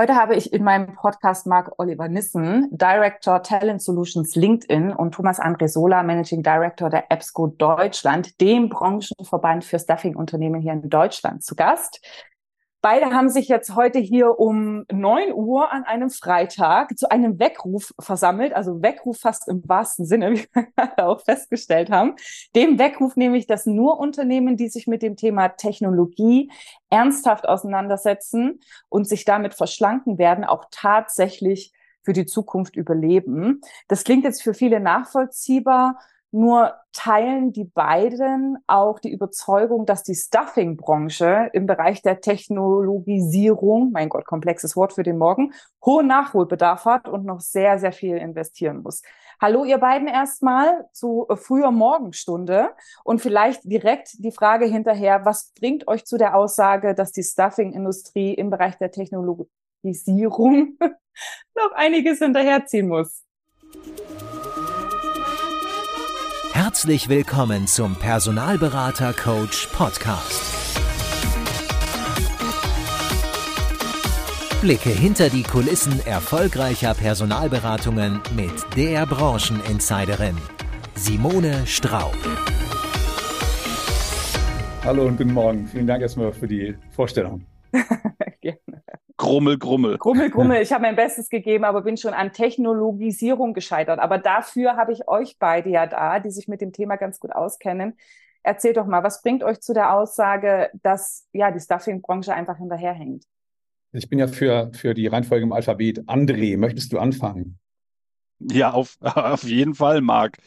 Heute habe ich in meinem Podcast Mark Oliver Nissen, Director Talent Solutions LinkedIn und Thomas André Sola, Managing Director der EBSCO Deutschland, dem Branchenverband für Staffing-Unternehmen hier in Deutschland, zu Gast. Beide haben sich jetzt heute hier um neun Uhr an einem Freitag zu einem Weckruf versammelt, also Weckruf fast im wahrsten Sinne, wie wir auch festgestellt haben. Dem Weckruf nämlich, dass nur Unternehmen, die sich mit dem Thema Technologie ernsthaft auseinandersetzen und sich damit verschlanken werden, auch tatsächlich für die Zukunft überleben. Das klingt jetzt für viele nachvollziehbar. Nur teilen die beiden auch die Überzeugung, dass die Stuffing-Branche im Bereich der Technologisierung, mein Gott, komplexes Wort für den Morgen, hohen Nachholbedarf hat und noch sehr, sehr viel investieren muss. Hallo, ihr beiden erstmal zu früher Morgenstunde und vielleicht direkt die Frage hinterher, was bringt euch zu der Aussage, dass die Stuffing-Industrie im Bereich der Technologisierung noch einiges hinterherziehen muss? Herzlich willkommen zum Personalberater Coach Podcast. Blicke hinter die Kulissen erfolgreicher Personalberatungen mit der Brancheninsiderin Simone Straub. Hallo und guten Morgen. Vielen Dank erstmal für die Vorstellung. Gerne. Grummel, Grummel. Grummel, Grummel. Ich habe mein Bestes gegeben, aber bin schon an Technologisierung gescheitert. Aber dafür habe ich euch beide ja da, die sich mit dem Thema ganz gut auskennen. Erzählt doch mal, was bringt euch zu der Aussage, dass ja die Stuffing-Branche einfach hinterherhängt? Ich bin ja für, für die Reihenfolge im Alphabet. André, möchtest du anfangen? Ja, auf, auf jeden Fall, Marc.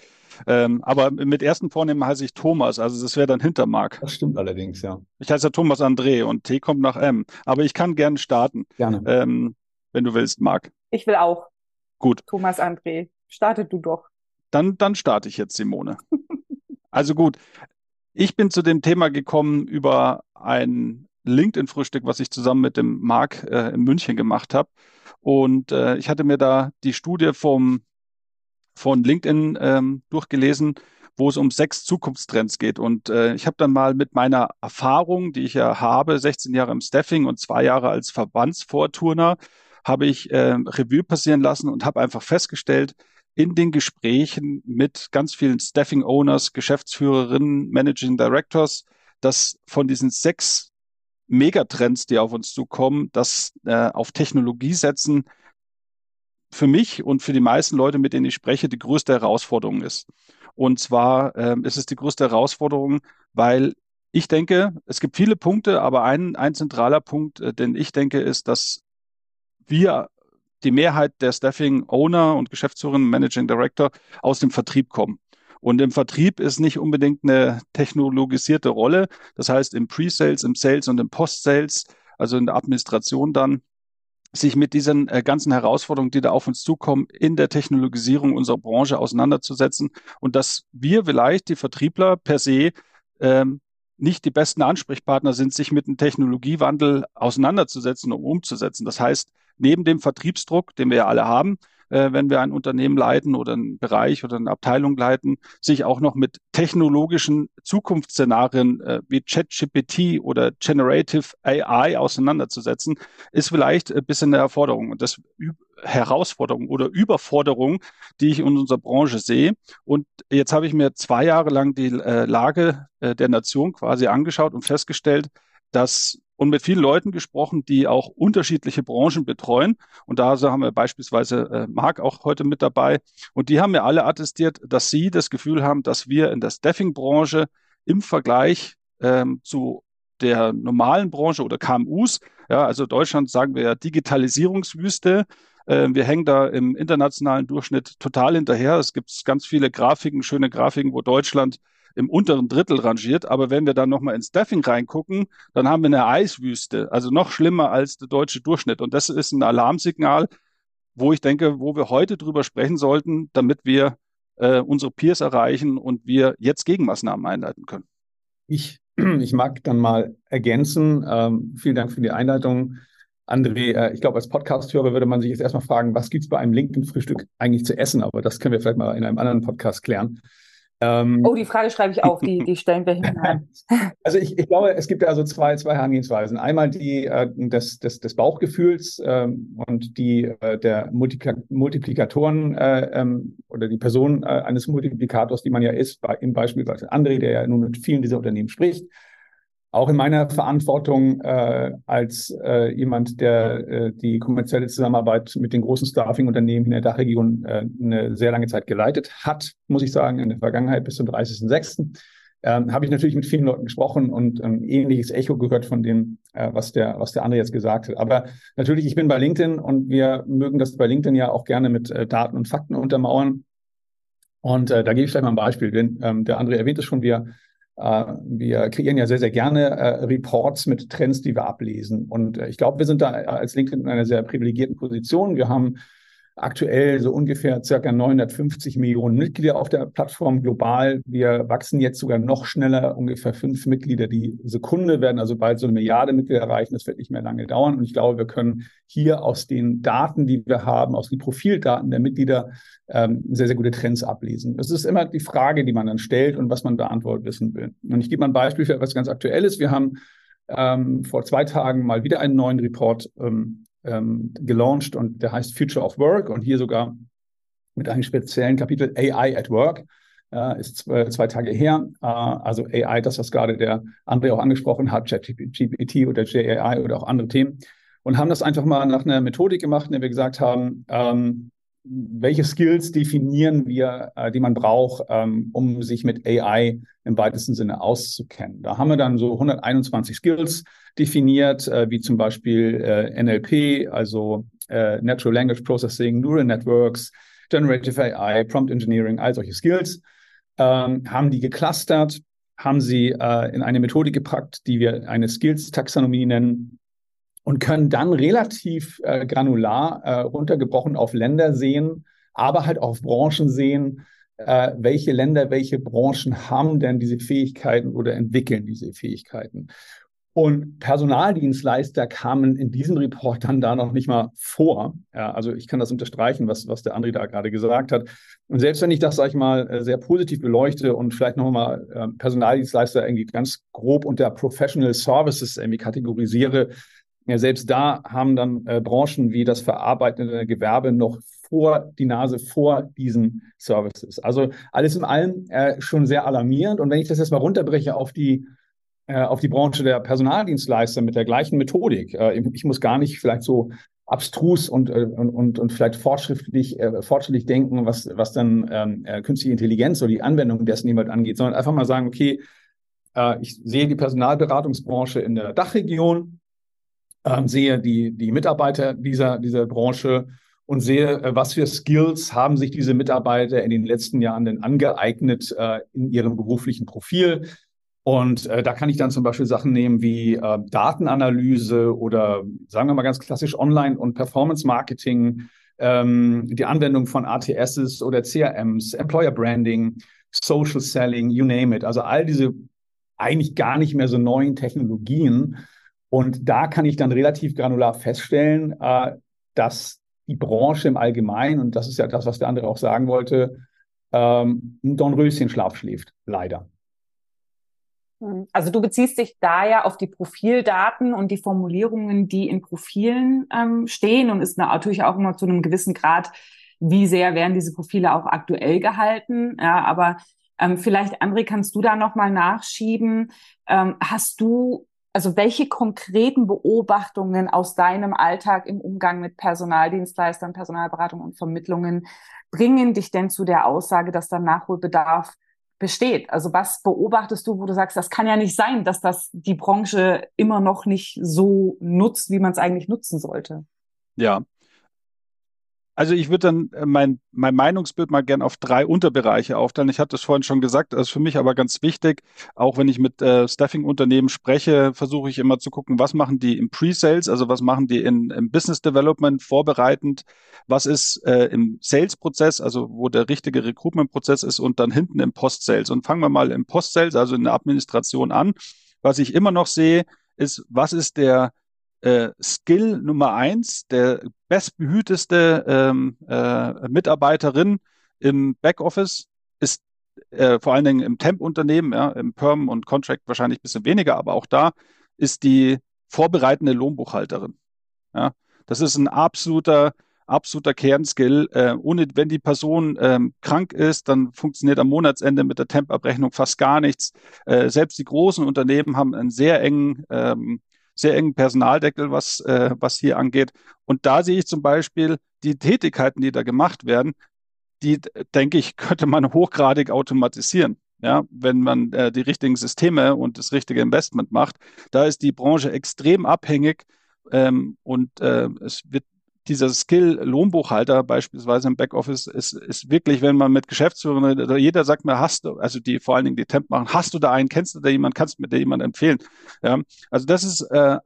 Ähm, aber mit ersten Vornamen heiße ich Thomas, also das wäre dann hinter Marc. Das stimmt allerdings, ja. Ich heiße ja Thomas André und T kommt nach M. Aber ich kann gerne starten. Gerne. Ähm, wenn du willst, Marc. Ich will auch. Gut. Thomas André, startet du doch. Dann, dann starte ich jetzt, Simone. also gut. Ich bin zu dem Thema gekommen über ein LinkedIn-Frühstück, was ich zusammen mit dem Marc äh, in München gemacht habe. Und äh, ich hatte mir da die Studie vom von LinkedIn ähm, durchgelesen, wo es um sechs Zukunftstrends geht. Und äh, ich habe dann mal mit meiner Erfahrung, die ich ja habe, 16 Jahre im Staffing und zwei Jahre als Verbandsvorturner, habe ich äh, Revue passieren lassen und habe einfach festgestellt, in den Gesprächen mit ganz vielen Staffing Owners, Geschäftsführerinnen, Managing Directors, dass von diesen sechs Megatrends, die auf uns zukommen, dass äh, auf Technologie setzen, für mich und für die meisten Leute, mit denen ich spreche, die größte Herausforderung ist. Und zwar ähm, ist es die größte Herausforderung, weil ich denke, es gibt viele Punkte, aber ein, ein zentraler Punkt, äh, den ich denke, ist, dass wir, die Mehrheit der Staffing Owner und Geschäftsführerinnen, Managing Director aus dem Vertrieb kommen. Und im Vertrieb ist nicht unbedingt eine technologisierte Rolle. Das heißt, im Pre-Sales, im Sales und im Post-Sales, also in der Administration dann, sich mit diesen äh, ganzen Herausforderungen, die da auf uns zukommen, in der Technologisierung unserer Branche auseinanderzusetzen und dass wir vielleicht die Vertriebler per se ähm, nicht die besten Ansprechpartner sind, sich mit dem Technologiewandel auseinanderzusetzen und umzusetzen. Das heißt, neben dem Vertriebsdruck, den wir ja alle haben, äh, wenn wir ein Unternehmen leiten oder einen Bereich oder eine Abteilung leiten, sich auch noch mit technologischen Zukunftsszenarien äh, wie ChatGPT oder Generative AI auseinanderzusetzen, ist vielleicht ein bisschen eine Erforderung und das Herausforderung oder Überforderung, die ich in unserer Branche sehe. Und jetzt habe ich mir zwei Jahre lang die äh, Lage äh, der Nation quasi angeschaut und festgestellt, dass und mit vielen Leuten gesprochen, die auch unterschiedliche Branchen betreuen. Und da haben wir beispielsweise äh, Marc auch heute mit dabei. Und die haben mir alle attestiert, dass sie das Gefühl haben, dass wir in der Staffing-Branche im Vergleich ähm, zu der normalen Branche oder KMUs, ja, also Deutschland sagen wir ja Digitalisierungswüste, äh, wir hängen da im internationalen Durchschnitt total hinterher. Es gibt ganz viele Grafiken, schöne Grafiken, wo Deutschland im unteren Drittel rangiert. Aber wenn wir dann nochmal ins Staffing reingucken, dann haben wir eine Eiswüste, also noch schlimmer als der deutsche Durchschnitt. Und das ist ein Alarmsignal, wo ich denke, wo wir heute drüber sprechen sollten, damit wir äh, unsere Peers erreichen und wir jetzt Gegenmaßnahmen einleiten können. Ich, ich mag dann mal ergänzen. Ähm, vielen Dank für die Einleitung. André, äh, ich glaube, als Podcast-Hörer würde man sich jetzt erstmal fragen, was gibt es bei einem LinkedIn-Frühstück eigentlich zu essen? Aber das können wir vielleicht mal in einem anderen Podcast klären. Ähm, oh, die Frage schreibe ich auf, die, die stellen wir hinein. Also ich, ich glaube, es gibt also zwei, zwei Herangehensweisen. Einmal die äh, des, des, des Bauchgefühls ähm, und die äh, der Multipl Multiplikatoren äh, ähm, oder die Person äh, eines Multiplikators, die man ja ist, bei, im Beispiel bei André, der ja nun mit vielen dieser Unternehmen spricht auch in meiner Verantwortung äh, als äh, jemand, der äh, die kommerzielle Zusammenarbeit mit den großen Staffing-Unternehmen in der Dachregion äh, eine sehr lange Zeit geleitet hat, muss ich sagen, in der Vergangenheit bis zum 30.06. Ähm, habe ich natürlich mit vielen Leuten gesprochen und ein ähnliches Echo gehört von dem, äh, was der, was der andere jetzt gesagt hat. Aber natürlich, ich bin bei LinkedIn und wir mögen das bei LinkedIn ja auch gerne mit äh, Daten und Fakten untermauern. Und äh, da gebe ich vielleicht mal ein Beispiel. Denn, ähm, der andere erwähnt es schon, wir wir kreieren ja sehr, sehr gerne äh, Reports mit Trends, die wir ablesen. Und äh, ich glaube, wir sind da als LinkedIn in einer sehr privilegierten Position. Wir haben aktuell so ungefähr circa 950 Millionen Mitglieder auf der Plattform global. Wir wachsen jetzt sogar noch schneller, ungefähr fünf Mitglieder die Sekunde, werden also bald so eine Milliarde Mitglieder erreichen. Das wird nicht mehr lange dauern. Und ich glaube, wir können hier aus den Daten, die wir haben, aus den Profildaten der Mitglieder, ähm, sehr, sehr gute Trends ablesen. Es ist immer die Frage, die man dann stellt und was man beantwortet wissen will. Und ich gebe mal ein Beispiel für etwas ganz Aktuelles. Wir haben ähm, vor zwei Tagen mal wieder einen neuen Report ähm, ähm, gelauncht und der heißt Future of Work und hier sogar mit einem speziellen Kapitel AI at Work. Äh, ist zwei, zwei, Tage her. Äh, also AI, das, was gerade der André auch angesprochen hat, ChatGPT oder JAI oder auch andere Themen. Und haben das einfach mal nach einer Methodik gemacht, in der wir gesagt haben, ähm, welche Skills definieren wir, äh, die man braucht, ähm, um sich mit AI im weitesten Sinne auszukennen. Da haben wir dann so 121 Skills definiert, äh, wie zum Beispiel äh, NLP, also äh, Natural Language Processing, Neural Networks, Generative AI, Prompt Engineering, all solche Skills, ähm, haben die geclustert, haben sie äh, in eine Methodik gepackt, die wir eine Skills-Taxonomie nennen, und können dann relativ äh, granular äh, runtergebrochen auf Länder sehen, aber halt auf Branchen sehen, äh, welche Länder, welche Branchen haben denn diese Fähigkeiten oder entwickeln diese Fähigkeiten. Und Personaldienstleister kamen in diesem Report dann da noch nicht mal vor. Ja, also ich kann das unterstreichen, was, was der André da gerade gesagt hat. Und selbst wenn ich das, sage ich mal, äh, sehr positiv beleuchte und vielleicht nochmal äh, Personaldienstleister irgendwie ganz grob unter Professional Services irgendwie kategorisiere, ja, selbst da haben dann äh, Branchen wie das verarbeitende Gewerbe noch vor die Nase vor diesen Services. Also alles in allem äh, schon sehr alarmierend. Und wenn ich das jetzt mal runterbreche auf die äh, auf die Branche der Personaldienstleister mit der gleichen Methodik, äh, ich muss gar nicht vielleicht so abstrus und, äh, und, und, vielleicht fortschrittlich, fortschrittlich denken, was, was dann ähm, äh, künstliche Intelligenz oder die Anwendung dessen jemand angeht, sondern einfach mal sagen, okay, ich sehe die Personalberatungsbranche in der Dachregion, ähm, sehe die, die Mitarbeiter dieser, dieser Branche und sehe, äh, was für Skills haben sich diese Mitarbeiter in den letzten Jahren denn angeeignet äh, in ihrem beruflichen Profil. Und äh, da kann ich dann zum Beispiel Sachen nehmen wie äh, Datenanalyse oder sagen wir mal ganz klassisch Online- und Performance-Marketing, ähm, die Anwendung von ATSs oder CRMs, Employer Branding, Social Selling, you name it. Also all diese eigentlich gar nicht mehr so neuen Technologien, und da kann ich dann relativ granular feststellen, äh, dass die Branche im Allgemeinen, und das ist ja das, was der andere auch sagen wollte, ähm, ein Dornröschenschlaf schläft, leider. Hm. Also du beziehst dich da ja auf die Profildaten und die Formulierungen, die in Profilen ähm, stehen und ist natürlich auch immer zu einem gewissen Grad, wie sehr werden diese Profile auch aktuell gehalten. Ja, aber ähm, vielleicht, André, kannst du da nochmal nachschieben? Ähm, hast du also welche konkreten Beobachtungen aus deinem Alltag im Umgang mit Personaldienstleistern, Personalberatung und Vermittlungen bringen dich denn zu der Aussage, dass da Nachholbedarf besteht? Also was beobachtest du, wo du sagst, das kann ja nicht sein, dass das die Branche immer noch nicht so nutzt, wie man es eigentlich nutzen sollte? Ja, also ich würde dann äh, mein, mein Meinungsbild mal gern auf drei Unterbereiche aufteilen. Ich hatte es vorhin schon gesagt, das ist für mich aber ganz wichtig. Auch wenn ich mit äh, Staffing-Unternehmen spreche, versuche ich immer zu gucken, was machen die im Pre-Sales, also was machen die in, im Business Development vorbereitend, was ist äh, im Sales-Prozess, also wo der richtige Recruitment-Prozess ist und dann hinten im Post-Sales. Und fangen wir mal im Post-Sales, also in der Administration an. Was ich immer noch sehe, ist, was ist der äh, Skill Nummer eins, der bestbehüteste ähm, äh, Mitarbeiterin im Backoffice ist äh, vor allen Dingen im Temp-Unternehmen, ja, im Perm und Contract wahrscheinlich ein bisschen weniger, aber auch da ist die vorbereitende Lohnbuchhalterin. Ja. Das ist ein absoluter, absoluter Kernskill. Äh, ohne, wenn die Person ähm, krank ist, dann funktioniert am Monatsende mit der Temp-Abrechnung fast gar nichts. Äh, selbst die großen Unternehmen haben einen sehr engen, ähm, sehr engen Personaldeckel, was, äh, was hier angeht. Und da sehe ich zum Beispiel die Tätigkeiten, die da gemacht werden, die, denke ich, könnte man hochgradig automatisieren. Ja, wenn man äh, die richtigen Systeme und das richtige Investment macht, da ist die Branche extrem abhängig ähm, und äh, es wird dieser Skill Lohnbuchhalter beispielsweise im Backoffice ist, ist wirklich, wenn man mit Geschäftsführern, jeder sagt mir, hast du, also die vor allen Dingen die Temp machen, hast du da einen, kennst du da jemanden, kannst du mir da jemanden empfehlen? Ja, also das ist äh,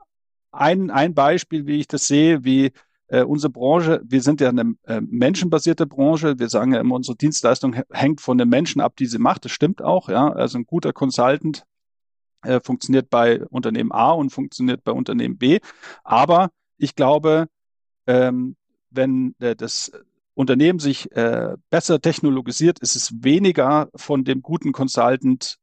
ein, ein Beispiel, wie ich das sehe, wie äh, unsere Branche, wir sind ja eine äh, menschenbasierte Branche. Wir sagen ja immer, unsere Dienstleistung hängt von den Menschen ab, die sie macht. Das stimmt auch, ja. Also ein guter Consultant äh, funktioniert bei Unternehmen A und funktioniert bei Unternehmen B. Aber ich glaube, ähm, wenn äh, das Unternehmen sich äh, besser technologisiert, ist es weniger von dem guten Consultant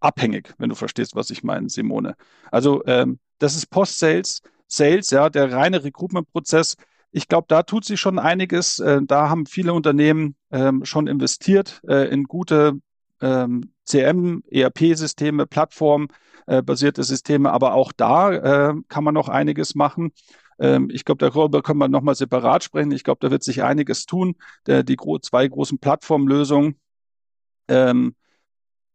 abhängig, wenn du verstehst, was ich meine, Simone. Also ähm, das ist Post-Sales, Sales, ja, der reine Recruitment-Prozess. Ich glaube, da tut sich schon einiges. Äh, da haben viele Unternehmen ähm, schon investiert äh, in gute ähm, CM, ERP-Systeme, Plattform, äh, Systeme, aber auch da äh, kann man noch einiges machen. Ähm, ich glaube, darüber können wir nochmal separat sprechen. Ich glaube, da wird sich einiges tun. Der, die gro zwei großen Plattformlösungen, ähm,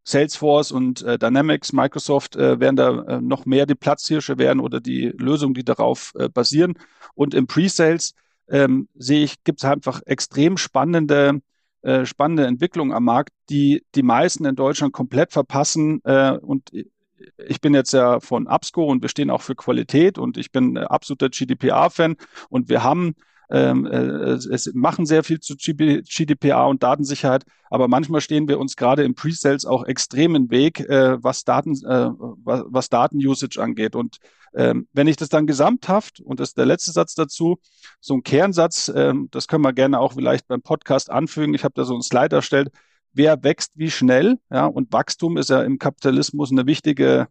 Salesforce und äh, Dynamics, Microsoft äh, werden da äh, noch mehr die Platzhirsche werden oder die Lösungen, die darauf äh, basieren. Und im Pre-Sales ähm, sehe ich, gibt es einfach extrem spannende äh, spannende Entwicklungen am Markt, die die meisten in Deutschland komplett verpassen. Äh, und ich bin jetzt ja von Absco und wir stehen auch für Qualität und ich bin absoluter GDPR-Fan und wir haben ähm, äh, es machen sehr viel zu GDPR und Datensicherheit, aber manchmal stehen wir uns gerade im Pre-Sales auch extrem im Weg, äh, was Daten, äh, was, was Daten-Usage angeht. Und ähm, wenn ich das dann gesamthaft, und das ist der letzte Satz dazu, so ein Kernsatz, ähm, das können wir gerne auch vielleicht beim Podcast anfügen. Ich habe da so einen Slide erstellt. Wer wächst wie schnell? Ja, und Wachstum ist ja im Kapitalismus eine wichtige,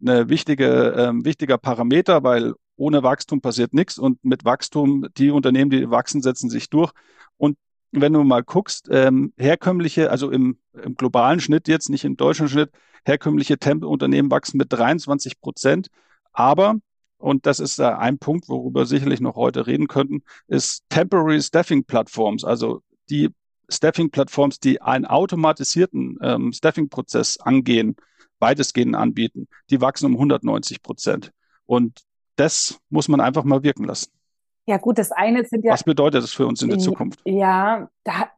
eine wichtige, ähm, wichtiger Parameter, weil ohne Wachstum passiert nichts und mit Wachstum, die Unternehmen, die wachsen, setzen sich durch. Und wenn du mal guckst, ähm, herkömmliche, also im, im globalen Schnitt jetzt, nicht im deutschen Schnitt, herkömmliche Tempelunternehmen wachsen mit 23 Prozent. Aber, und das ist äh, ein Punkt, worüber sicherlich noch heute reden könnten, ist Temporary Staffing Platforms, also die Staffing Plattforms, die einen automatisierten ähm, Staffing-Prozess angehen, weitestgehend anbieten, die wachsen um 190 Prozent. Und das muss man einfach mal wirken lassen. Ja, gut, das eine sind ja. Was bedeutet das für uns in der Zukunft? Ja, da,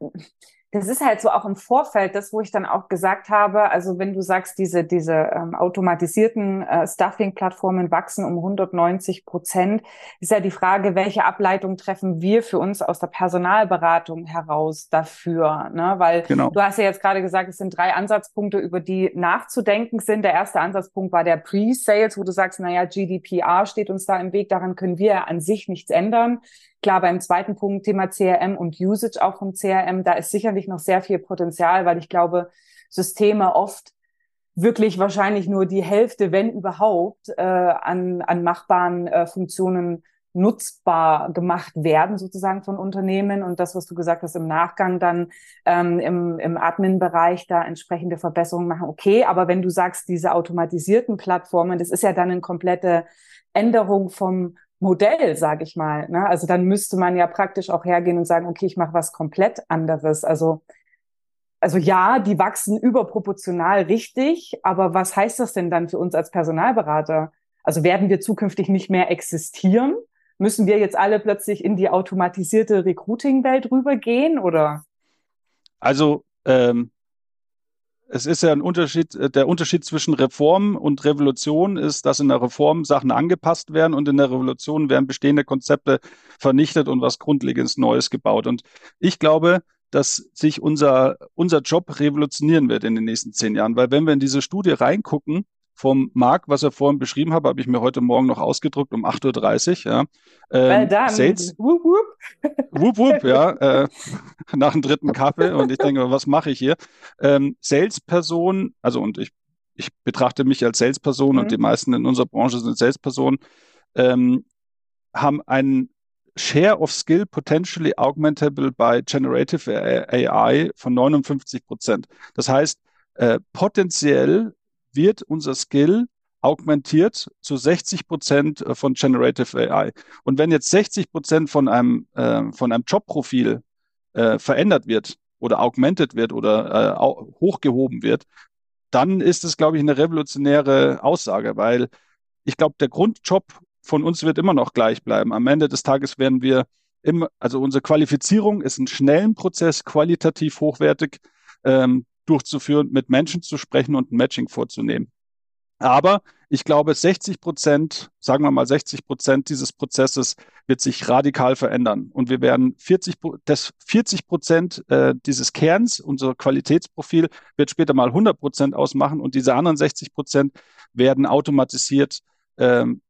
das ist halt so auch im Vorfeld, das, wo ich dann auch gesagt habe, also wenn du sagst, diese, diese ähm, automatisierten äh, Stuffing-Plattformen wachsen um 190 Prozent, ist ja die Frage, welche Ableitung treffen wir für uns aus der Personalberatung heraus dafür? Ne? Weil genau. du hast ja jetzt gerade gesagt, es sind drei Ansatzpunkte, über die nachzudenken sind. Der erste Ansatzpunkt war der Pre-Sales, wo du sagst, naja, GDPR steht uns da im Weg, daran können wir an sich nichts ändern. Klar, beim zweiten Punkt Thema CRM und Usage auch vom CRM, da ist sicherlich noch sehr viel Potenzial, weil ich glaube, Systeme oft wirklich wahrscheinlich nur die Hälfte, wenn überhaupt, äh, an, an machbaren äh, Funktionen nutzbar gemacht werden, sozusagen von Unternehmen. Und das, was du gesagt hast, im Nachgang dann ähm, im, im Admin-Bereich da entsprechende Verbesserungen machen. Okay, aber wenn du sagst, diese automatisierten Plattformen, das ist ja dann eine komplette Änderung vom Modell, sage ich mal. Ne? Also dann müsste man ja praktisch auch hergehen und sagen, okay, ich mache was komplett anderes. Also also ja, die wachsen überproportional richtig, aber was heißt das denn dann für uns als Personalberater? Also werden wir zukünftig nicht mehr existieren? Müssen wir jetzt alle plötzlich in die automatisierte Recruiting-Welt rübergehen oder? Also ähm, es ist ja ein Unterschied, äh, der Unterschied zwischen Reform und Revolution ist, dass in der Reform Sachen angepasst werden und in der Revolution werden bestehende Konzepte vernichtet und was Grundlegendes Neues gebaut. Und ich glaube, dass sich unser, unser Job revolutionieren wird in den nächsten zehn Jahren, weil wenn wir in diese Studie reingucken, vom Marc, was er vorhin beschrieben hat, habe ich mir heute Morgen noch ausgedruckt um 8.30 Uhr. Ja. Ähm. Sales, whoop, whoop. whoop, whoop, ja, äh, nach dem dritten Kaffee und ich denke, was mache ich hier? Ähm, Salesperson, also und ich, ich betrachte mich als Salesperson mhm. und die meisten in unserer Branche sind Salespersonen, ähm, haben einen Share of Skill potentially augmentable by generative AI von 59 Prozent. Das heißt, äh, potenziell wird unser Skill augmentiert zu 60 Prozent äh, von Generative AI. Und wenn jetzt 60 Prozent von einem, äh, von einem Jobprofil äh, verändert wird oder augmented wird oder äh, hochgehoben wird, dann ist es, glaube ich, eine revolutionäre Aussage, weil ich glaube, der Grundjob von uns wird immer noch gleich bleiben. Am Ende des Tages werden wir immer, also unsere Qualifizierung ist ein schnellen Prozess, qualitativ hochwertig ähm, durchzuführen, mit Menschen zu sprechen und ein Matching vorzunehmen. Aber ich glaube, 60 Prozent, sagen wir mal 60 Prozent dieses Prozesses wird sich radikal verändern. Und wir werden 40, das 40 Prozent äh, dieses Kerns, unser Qualitätsprofil, wird später mal 100 Prozent ausmachen und diese anderen 60 Prozent werden automatisiert ähm,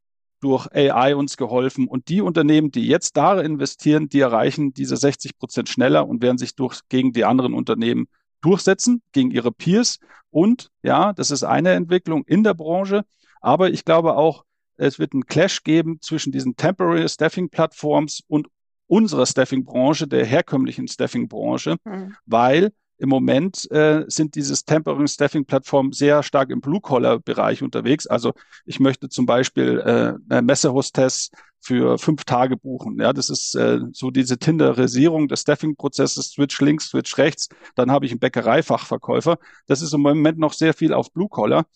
durch AI uns geholfen. Und die Unternehmen, die jetzt da investieren, die erreichen diese 60 Prozent schneller und werden sich durch, gegen die anderen Unternehmen durchsetzen, gegen ihre Peers. Und ja, das ist eine Entwicklung in der Branche. Aber ich glaube auch, es wird einen Clash geben zwischen diesen Temporary Staffing Plattforms und unserer Staffing-Branche, der herkömmlichen Staffing-Branche, mhm. weil im Moment äh, sind dieses Temporary Staffing Plattform sehr stark im Blue-Collar-Bereich unterwegs. Also ich möchte zum Beispiel äh, Messehostess für fünf Tage buchen. Ja, das ist äh, so diese Tinderisierung des Staffing-Prozesses, Switch links, Switch rechts. Dann habe ich einen Bäckereifachverkäufer. Das ist im Moment noch sehr viel auf Blue-Collar.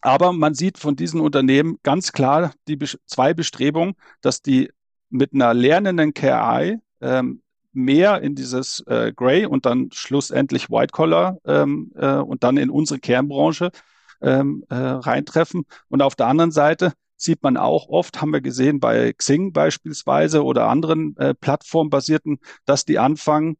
Aber man sieht von diesen Unternehmen ganz klar die zwei Bestrebungen, dass die mit einer lernenden KI ähm, mehr in dieses äh, Gray und dann schlussendlich White Collar ähm, äh, und dann in unsere Kernbranche ähm, äh, reintreffen. Und auf der anderen Seite sieht man auch oft, haben wir gesehen bei Xing beispielsweise oder anderen äh, plattformbasierten, dass die anfangen,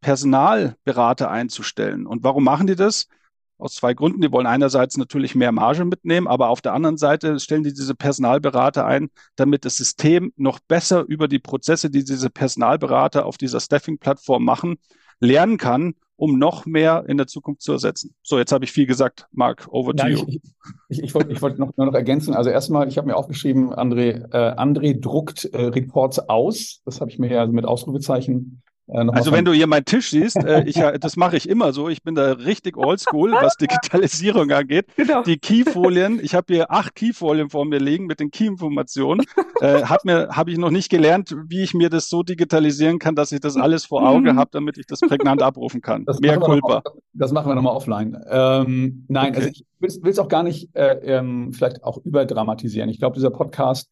Personalberater einzustellen. Und warum machen die das? Aus zwei Gründen. Die wollen einerseits natürlich mehr Marge mitnehmen, aber auf der anderen Seite stellen die diese Personalberater ein, damit das System noch besser über die Prozesse, die diese Personalberater auf dieser Staffing-Plattform machen, lernen kann, um noch mehr in der Zukunft zu ersetzen. So, jetzt habe ich viel gesagt. Marc, over to you. Ich, ich, ich wollte wollt noch, noch ergänzen. Also erstmal, ich habe mir aufgeschrieben, André, äh, André druckt äh, Reports aus. Das habe ich mir ja mit Ausrufezeichen äh, also wenn du hier meinen Tisch siehst, äh, ich, das mache ich immer so. Ich bin da richtig oldschool, was Digitalisierung angeht. Genau. Die Keyfolien, ich habe hier acht Keyfolien vor mir liegen mit den Key-Informationen. Äh, habe mir, habe ich noch nicht gelernt, wie ich mir das so digitalisieren kann, dass ich das alles vor Auge mhm. habe, damit ich das prägnant abrufen kann. Das Mehr Culpa. Noch, das machen wir nochmal offline. Ähm, nein, okay. also ich will es auch gar nicht äh, ähm, vielleicht auch überdramatisieren. Ich glaube, dieser Podcast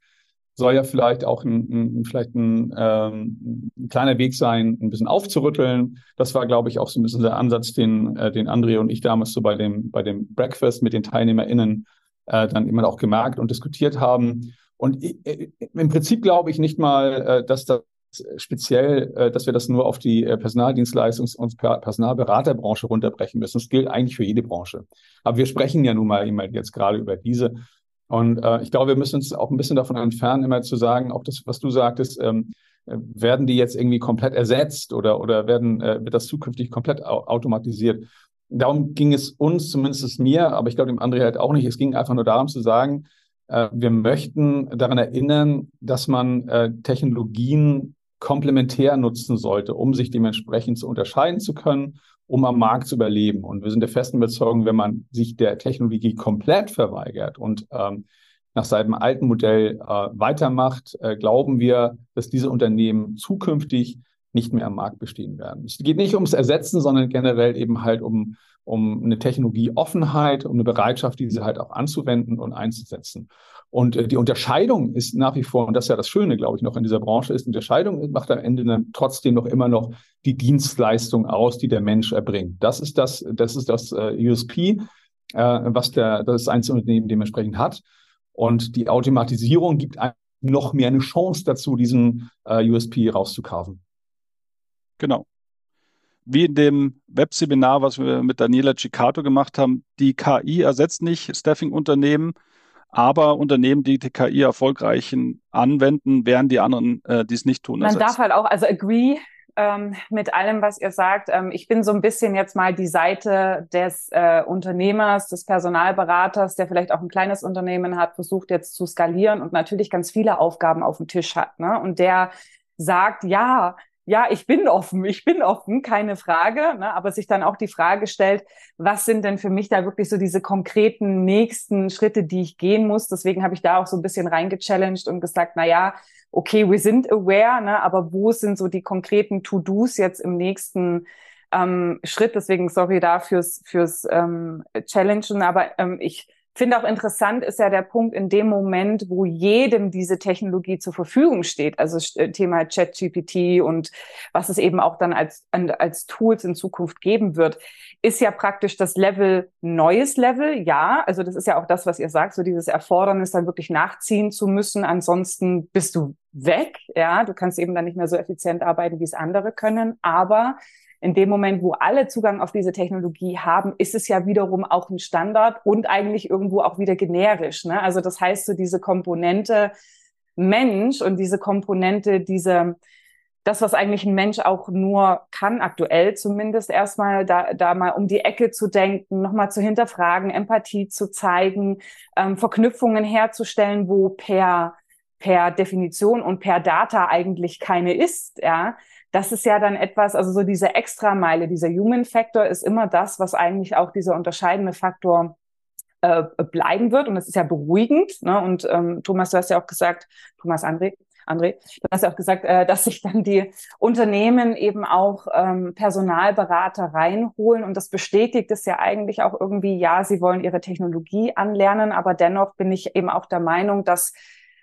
soll ja vielleicht auch ein, ein vielleicht ein, ähm, ein kleiner Weg sein, ein bisschen aufzurütteln. Das war, glaube ich, auch so ein bisschen der Ansatz, den, äh, den André und ich damals so bei dem, bei dem Breakfast mit den TeilnehmerInnen äh, dann immer auch gemerkt und diskutiert haben. Und äh, im Prinzip glaube ich nicht mal, äh, dass das speziell, äh, dass wir das nur auf die äh, Personaldienstleistungs- und Personalberaterbranche runterbrechen müssen. Das gilt eigentlich für jede Branche. Aber wir sprechen ja nun mal immer jetzt gerade über diese. Und äh, ich glaube, wir müssen uns auch ein bisschen davon entfernen, immer zu sagen, auch das, was du sagtest, ähm, äh, werden die jetzt irgendwie komplett ersetzt oder, oder werden, äh, wird das zukünftig komplett au automatisiert? Darum ging es uns, zumindest mir, aber ich glaube dem André halt auch nicht. Es ging einfach nur darum zu sagen, äh, wir möchten daran erinnern, dass man äh, Technologien komplementär nutzen sollte, um sich dementsprechend zu unterscheiden zu können um am Markt zu überleben. Und wir sind der festen Überzeugung, wenn man sich der Technologie komplett verweigert und ähm, nach seinem alten Modell äh, weitermacht, äh, glauben wir, dass diese Unternehmen zukünftig nicht mehr am Markt bestehen werden. Es geht nicht ums Ersetzen, sondern generell eben halt um, um eine Technologieoffenheit, um eine Bereitschaft, diese halt auch anzuwenden und einzusetzen. Und äh, die Unterscheidung ist nach wie vor, und das ist ja das Schöne, glaube ich, noch in dieser Branche, ist, Unterscheidung macht am Ende dann trotzdem noch immer noch die Dienstleistung aus, die der Mensch erbringt. Das ist das, das ist das äh, USP, äh, was der, das Einzelunternehmen dementsprechend hat. Und die Automatisierung gibt noch mehr eine Chance dazu, diesen USP rauszukaufen. Genau. wie in dem Webseminar, was wir mit Daniela Cicato gemacht haben, die KI ersetzt nicht Staffing-Unternehmen, aber Unternehmen, die die KI erfolgreich anwenden, werden die anderen, äh, die es nicht tun. Man ersetzen. darf halt auch, also agree ähm, mit allem, was ihr sagt. Ähm, ich bin so ein bisschen jetzt mal die Seite des äh, Unternehmers, des Personalberaters, der vielleicht auch ein kleines Unternehmen hat, versucht jetzt zu skalieren und natürlich ganz viele Aufgaben auf dem Tisch hat. Ne? Und der sagt, ja, ja, ich bin offen, ich bin offen, keine Frage, ne, aber sich dann auch die Frage stellt, was sind denn für mich da wirklich so diese konkreten nächsten Schritte, die ich gehen muss? Deswegen habe ich da auch so ein bisschen reingechallenged und gesagt, na ja, okay, wir sind aware, ne, aber wo sind so die konkreten To-Dos jetzt im nächsten ähm, Schritt? Deswegen sorry da fürs, fürs ähm, Challengen, aber ähm, ich finde auch interessant ist ja der Punkt in dem Moment, wo jedem diese Technologie zur Verfügung steht, also äh, Thema ChatGPT und was es eben auch dann als, als Tools in Zukunft geben wird, ist ja praktisch das Level neues Level, ja. Also das ist ja auch das, was ihr sagt, so dieses Erfordernis dann wirklich nachziehen zu müssen. Ansonsten bist du weg, ja. Du kannst eben dann nicht mehr so effizient arbeiten, wie es andere können. Aber in dem Moment, wo alle Zugang auf diese Technologie haben, ist es ja wiederum auch ein Standard und eigentlich irgendwo auch wieder generisch. Ne? Also das heißt, so diese Komponente Mensch und diese Komponente, diese, das, was eigentlich ein Mensch auch nur kann, aktuell zumindest erstmal, da, da mal um die Ecke zu denken, nochmal zu hinterfragen, Empathie zu zeigen, ähm, Verknüpfungen herzustellen, wo per per Definition und per Data eigentlich keine ist, ja, das ist ja dann etwas, also so diese Extrameile, dieser Human Factor ist immer das, was eigentlich auch dieser unterscheidende Faktor äh, bleiben wird. Und das ist ja beruhigend. Ne? Und ähm, Thomas, du hast ja auch gesagt, Thomas André, André, du hast ja auch gesagt, äh, dass sich dann die Unternehmen eben auch ähm, Personalberater reinholen. Und das bestätigt es ja eigentlich auch irgendwie, ja, sie wollen ihre Technologie anlernen, aber dennoch bin ich eben auch der Meinung, dass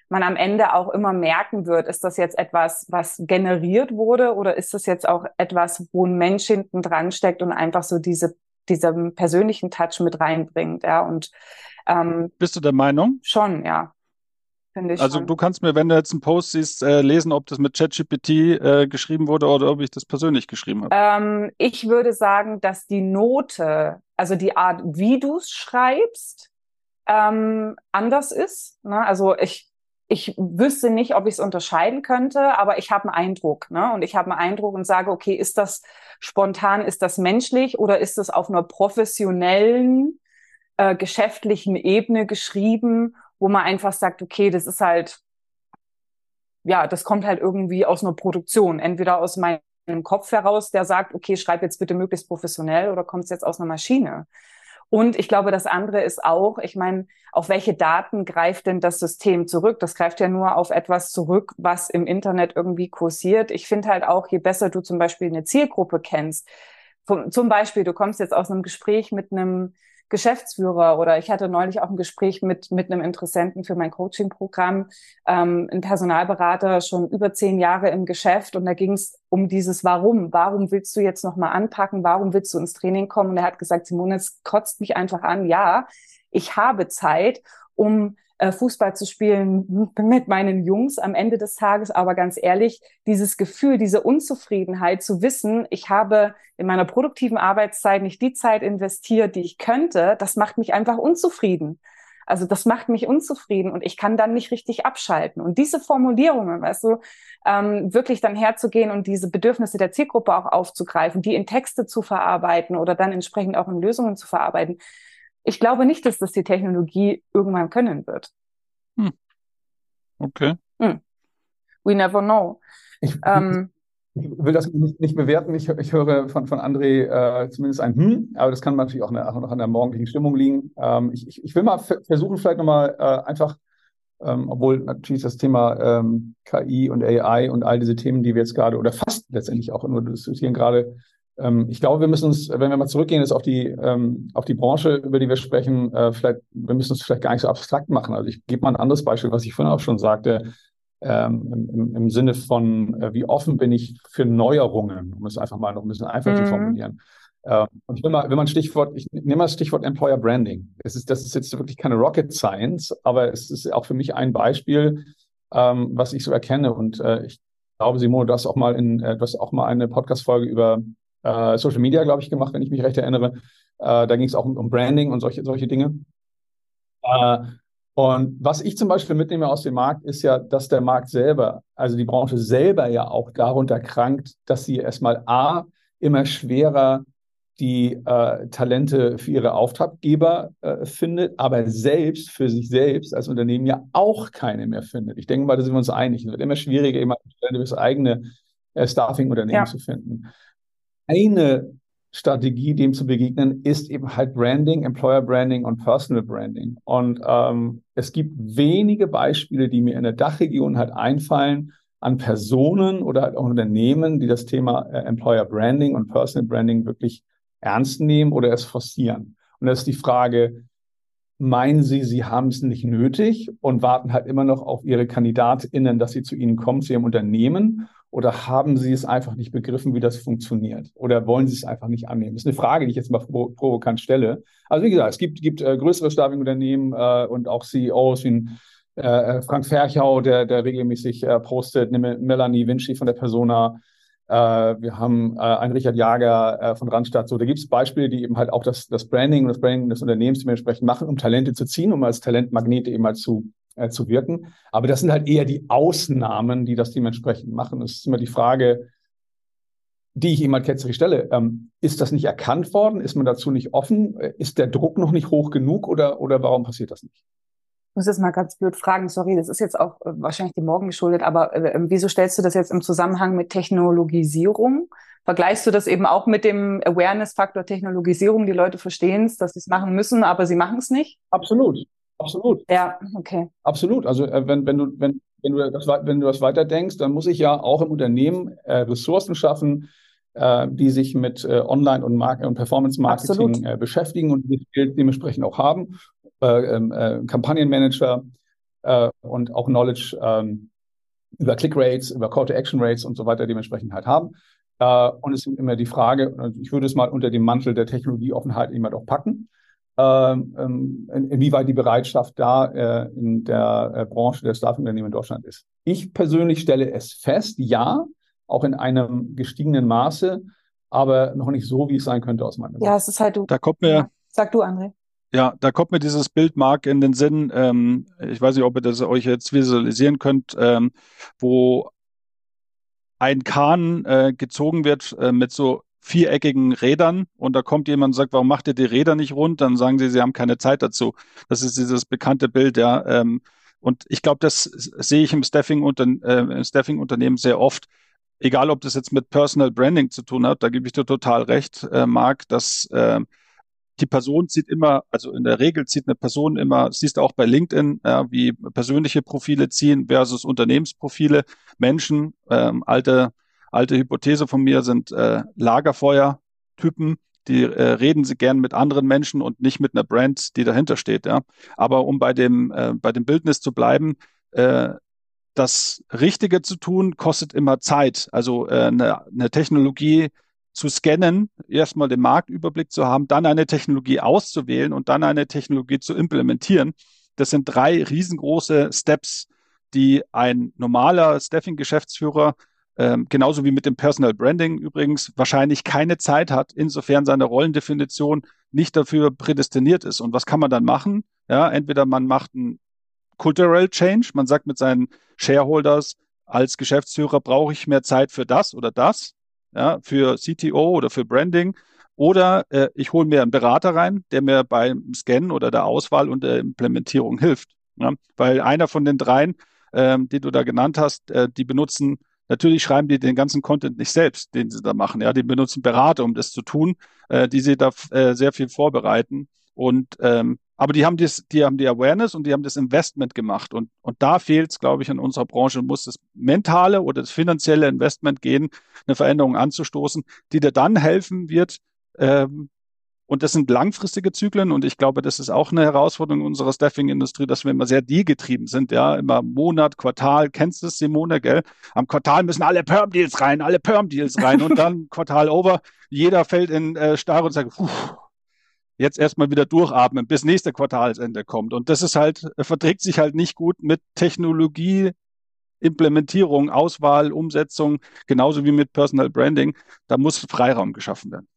man am Ende auch immer merken wird, ist das jetzt etwas, was generiert wurde oder ist das jetzt auch etwas, wo ein Mensch hinten dran steckt und einfach so diese diesen persönlichen Touch mit reinbringt, ja und ähm, bist du der Meinung? Schon, ja. also schon. du kannst mir, wenn du jetzt einen Post siehst, äh, lesen, ob das mit ChatGPT äh, geschrieben wurde oder ob ich das persönlich geschrieben habe. Ähm, ich würde sagen, dass die Note, also die Art, wie du es schreibst, ähm, anders ist. Ne? Also ich ich wüsste nicht, ob ich es unterscheiden könnte, aber ich habe einen Eindruck. Ne? Und ich habe einen Eindruck und sage, okay, ist das spontan, ist das menschlich oder ist das auf einer professionellen, äh, geschäftlichen Ebene geschrieben, wo man einfach sagt, okay, das ist halt, ja, das kommt halt irgendwie aus einer Produktion, entweder aus meinem Kopf heraus, der sagt, okay, schreib jetzt bitte möglichst professionell oder kommt es jetzt aus einer Maschine? Und ich glaube, das andere ist auch, ich meine, auf welche Daten greift denn das System zurück? Das greift ja nur auf etwas zurück, was im Internet irgendwie kursiert. Ich finde halt auch, je besser du zum Beispiel eine Zielgruppe kennst, zum Beispiel, du kommst jetzt aus einem Gespräch mit einem Geschäftsführer oder ich hatte neulich auch ein Gespräch mit, mit einem Interessenten für mein Coaching-Programm, ähm, ein Personalberater schon über zehn Jahre im Geschäft und da ging es um dieses Warum. Warum willst du jetzt nochmal anpacken? Warum willst du ins Training kommen? Und er hat gesagt, Simone, es kotzt mich einfach an. Ja, ich habe Zeit, um äh, Fußball zu spielen mit meinen Jungs am Ende des Tages. Aber ganz ehrlich, dieses Gefühl, diese Unzufriedenheit zu wissen, ich habe in meiner produktiven Arbeitszeit nicht die Zeit investiert, die ich könnte, das macht mich einfach unzufrieden. Also das macht mich unzufrieden und ich kann dann nicht richtig abschalten. Und diese Formulierungen, weißt du, ähm, wirklich dann herzugehen und diese Bedürfnisse der Zielgruppe auch aufzugreifen, die in Texte zu verarbeiten oder dann entsprechend auch in Lösungen zu verarbeiten, ich glaube nicht, dass das die Technologie irgendwann können wird. Hm. Okay. Hm. We never know. Ich, ähm, ich will das nicht, nicht bewerten. Ich, ich, höre von, von André äh, zumindest ein Hm, aber das kann natürlich auch, eine, auch noch an der morgendlichen Stimmung liegen. Ähm, ich, ich, will mal versuchen, vielleicht nochmal äh, einfach, ähm, obwohl natürlich das Thema ähm, KI und AI und all diese Themen, die wir jetzt gerade oder fast letztendlich auch nur diskutieren, gerade ich glaube, wir müssen uns, wenn wir mal zurückgehen, ist auf die, ähm, auf die Branche, über die wir sprechen, äh, vielleicht, wir müssen uns vielleicht gar nicht so abstrakt machen. Also ich gebe mal ein anderes Beispiel, was ich vorhin auch schon sagte, ähm, im, im, Sinne von, äh, wie offen bin ich für Neuerungen, um es einfach mal noch ein bisschen einfach mhm. zu formulieren. Äh, und ich will mal, will mal ein Stichwort, ich nehme mal das Stichwort Employer Branding. Es ist, das ist jetzt wirklich keine Rocket Science, aber es ist auch für mich ein Beispiel, ähm, was ich so erkenne. Und äh, ich glaube, Simone, du hast auch mal in, äh, du hast auch mal eine Podcast-Folge über äh, Social Media, glaube ich, gemacht, wenn ich mich recht erinnere. Äh, da ging es auch um, um, Branding und solche, solche Dinge. Äh, und was ich zum Beispiel mitnehme aus dem Markt, ist ja, dass der Markt selber, also die Branche selber ja auch darunter krankt, dass sie erstmal A, immer schwerer die äh, Talente für ihre Auftraggeber äh, findet, aber selbst für sich selbst als Unternehmen ja auch keine mehr findet. Ich denke mal, da sind wir uns einig. Es wird immer schwieriger, immer das eigene äh, Staffing-Unternehmen ja. zu finden. Eine Strategie, dem zu begegnen, ist eben halt Branding, Employer Branding und Personal Branding. Und ähm, es gibt wenige Beispiele, die mir in der Dachregion halt einfallen, an Personen oder halt auch Unternehmen, die das Thema äh, Employer Branding und Personal Branding wirklich ernst nehmen oder es forcieren. Und das ist die Frage, meinen Sie, Sie haben es nicht nötig und warten halt immer noch auf Ihre KandidatInnen, dass sie zu Ihnen kommen, zu Ihrem Unternehmen? Oder haben Sie es einfach nicht begriffen, wie das funktioniert? Oder wollen Sie es einfach nicht annehmen? Das ist eine Frage, die ich jetzt mal provokant stelle. Also wie gesagt, es gibt, gibt äh, größere Staffing-Unternehmen äh, und auch CEOs wie äh, äh, Frank Ferchau, der, der regelmäßig äh, postet, Melanie Vinci von der Persona. Äh, wir haben einen Richard Jager von Randstadt. So, da gibt es Beispiele, die eben halt auch das, das Branding und das Branding des Unternehmens dementsprechend machen, um Talente zu ziehen, um als Talentmagnete eben halt zu äh, zu wirken. Aber das sind halt eher die Ausnahmen, die das dementsprechend machen. Es ist immer die Frage, die ich immer ketzerisch stelle. Ähm, ist das nicht erkannt worden? Ist man dazu nicht offen? Ist der Druck noch nicht hoch genug oder, oder warum passiert das nicht? Ich muss jetzt mal ganz blöd fragen, sorry, das ist jetzt auch äh, wahrscheinlich dem Morgen geschuldet, aber äh, ähm, wieso stellst du das jetzt im Zusammenhang mit Technologisierung? Vergleichst du das eben auch mit dem Awareness-Faktor Technologisierung? Die Leute verstehen es, dass sie es machen müssen, aber sie machen es nicht? Absolut. Absolut. Ja, okay. Absolut. Also äh, wenn, wenn du, wenn, wenn du das, wenn du das weiterdenkst, dann muss ich ja auch im Unternehmen äh, Ressourcen schaffen, äh, die sich mit äh, Online- und, Mark und Performance-Marketing äh, beschäftigen und die dementsprechend auch haben. Äh, ähm, äh, Kampagnenmanager und auch Knowledge ähm, über Click-Rates, über Call-to-Action-Rates und so weiter dementsprechend halt haben. Und es ist immer die Frage, ich würde es mal unter dem Mantel der Technologieoffenheit immer doch packen ähm, ähm, inwieweit die Bereitschaft da äh, in der äh, Branche der Staffing-Unternehmen in Deutschland ist. Ich persönlich stelle es fest, ja, auch in einem gestiegenen Maße, aber noch nicht so, wie es sein könnte aus meiner Sicht. Ja, es ist halt du. Da kommt mir. Ja. Sag du, André. Ja, da kommt mir dieses Bild, Marc, in den Sinn. Ähm, ich weiß nicht, ob ihr das euch jetzt visualisieren könnt, ähm, wo ein Kahn äh, gezogen wird äh, mit so viereckigen Rädern und da kommt jemand und sagt, warum macht ihr die Räder nicht rund? Dann sagen sie, sie haben keine Zeit dazu. Das ist dieses bekannte Bild, ja. Ähm, und ich glaube, das sehe ich im Staffing-Unternehmen äh, Staffing sehr oft. Egal, ob das jetzt mit Personal Branding zu tun hat, da gebe ich dir total recht, äh, Marc, dass äh, die Person zieht immer, also in der Regel zieht eine Person immer, siehst du auch bei LinkedIn, ja, wie persönliche Profile ziehen versus Unternehmensprofile, Menschen, ähm, alte alte Hypothese von mir sind äh, Lagerfeuer-Typen, die äh, reden sie gern mit anderen Menschen und nicht mit einer Brand, die dahinter steht. Ja. Aber um bei dem, äh, bei dem Bildnis zu bleiben, äh, das Richtige zu tun, kostet immer Zeit. Also äh, eine, eine Technologie zu scannen, erstmal den Marktüberblick zu haben, dann eine Technologie auszuwählen und dann eine Technologie zu implementieren. Das sind drei riesengroße Steps, die ein normaler Staffing-Geschäftsführer ähm, genauso wie mit dem Personal Branding übrigens, wahrscheinlich keine Zeit hat, insofern seine Rollendefinition nicht dafür prädestiniert ist. Und was kann man dann machen? Ja, entweder man macht einen Cultural Change, man sagt mit seinen Shareholders, als Geschäftsführer brauche ich mehr Zeit für das oder das, ja, für CTO oder für Branding. Oder äh, ich hole mir einen Berater rein, der mir beim Scannen oder der Auswahl und der Implementierung hilft. Ja? Weil einer von den dreien, ähm, die du da genannt hast, äh, die benutzen Natürlich schreiben die den ganzen Content nicht selbst, den sie da machen. Ja, die benutzen Berater, um das zu tun, äh, die sie da äh, sehr viel vorbereiten. Und ähm, aber die haben das, die haben die Awareness und die haben das Investment gemacht. Und, und da fehlt es, glaube ich, in unserer Branche, muss das mentale oder das finanzielle Investment gehen, eine Veränderung anzustoßen, die dir dann helfen wird, ähm, und das sind langfristige Zyklen und ich glaube, das ist auch eine Herausforderung unserer Staffing-Industrie, dass wir immer sehr dealgetrieben sind, ja, immer Monat, Quartal, kennst du es, Simone, gell? Am Quartal müssen alle Perm-Deals rein, alle Perm-Deals rein und dann Quartal over, jeder fällt in äh, Starre und sagt, puh, jetzt erstmal wieder durchatmen, bis nächste Quartalsende kommt. Und das ist halt, verträgt sich halt nicht gut mit Technologie, Implementierung, Auswahl, Umsetzung, genauso wie mit Personal Branding, da muss Freiraum geschaffen werden.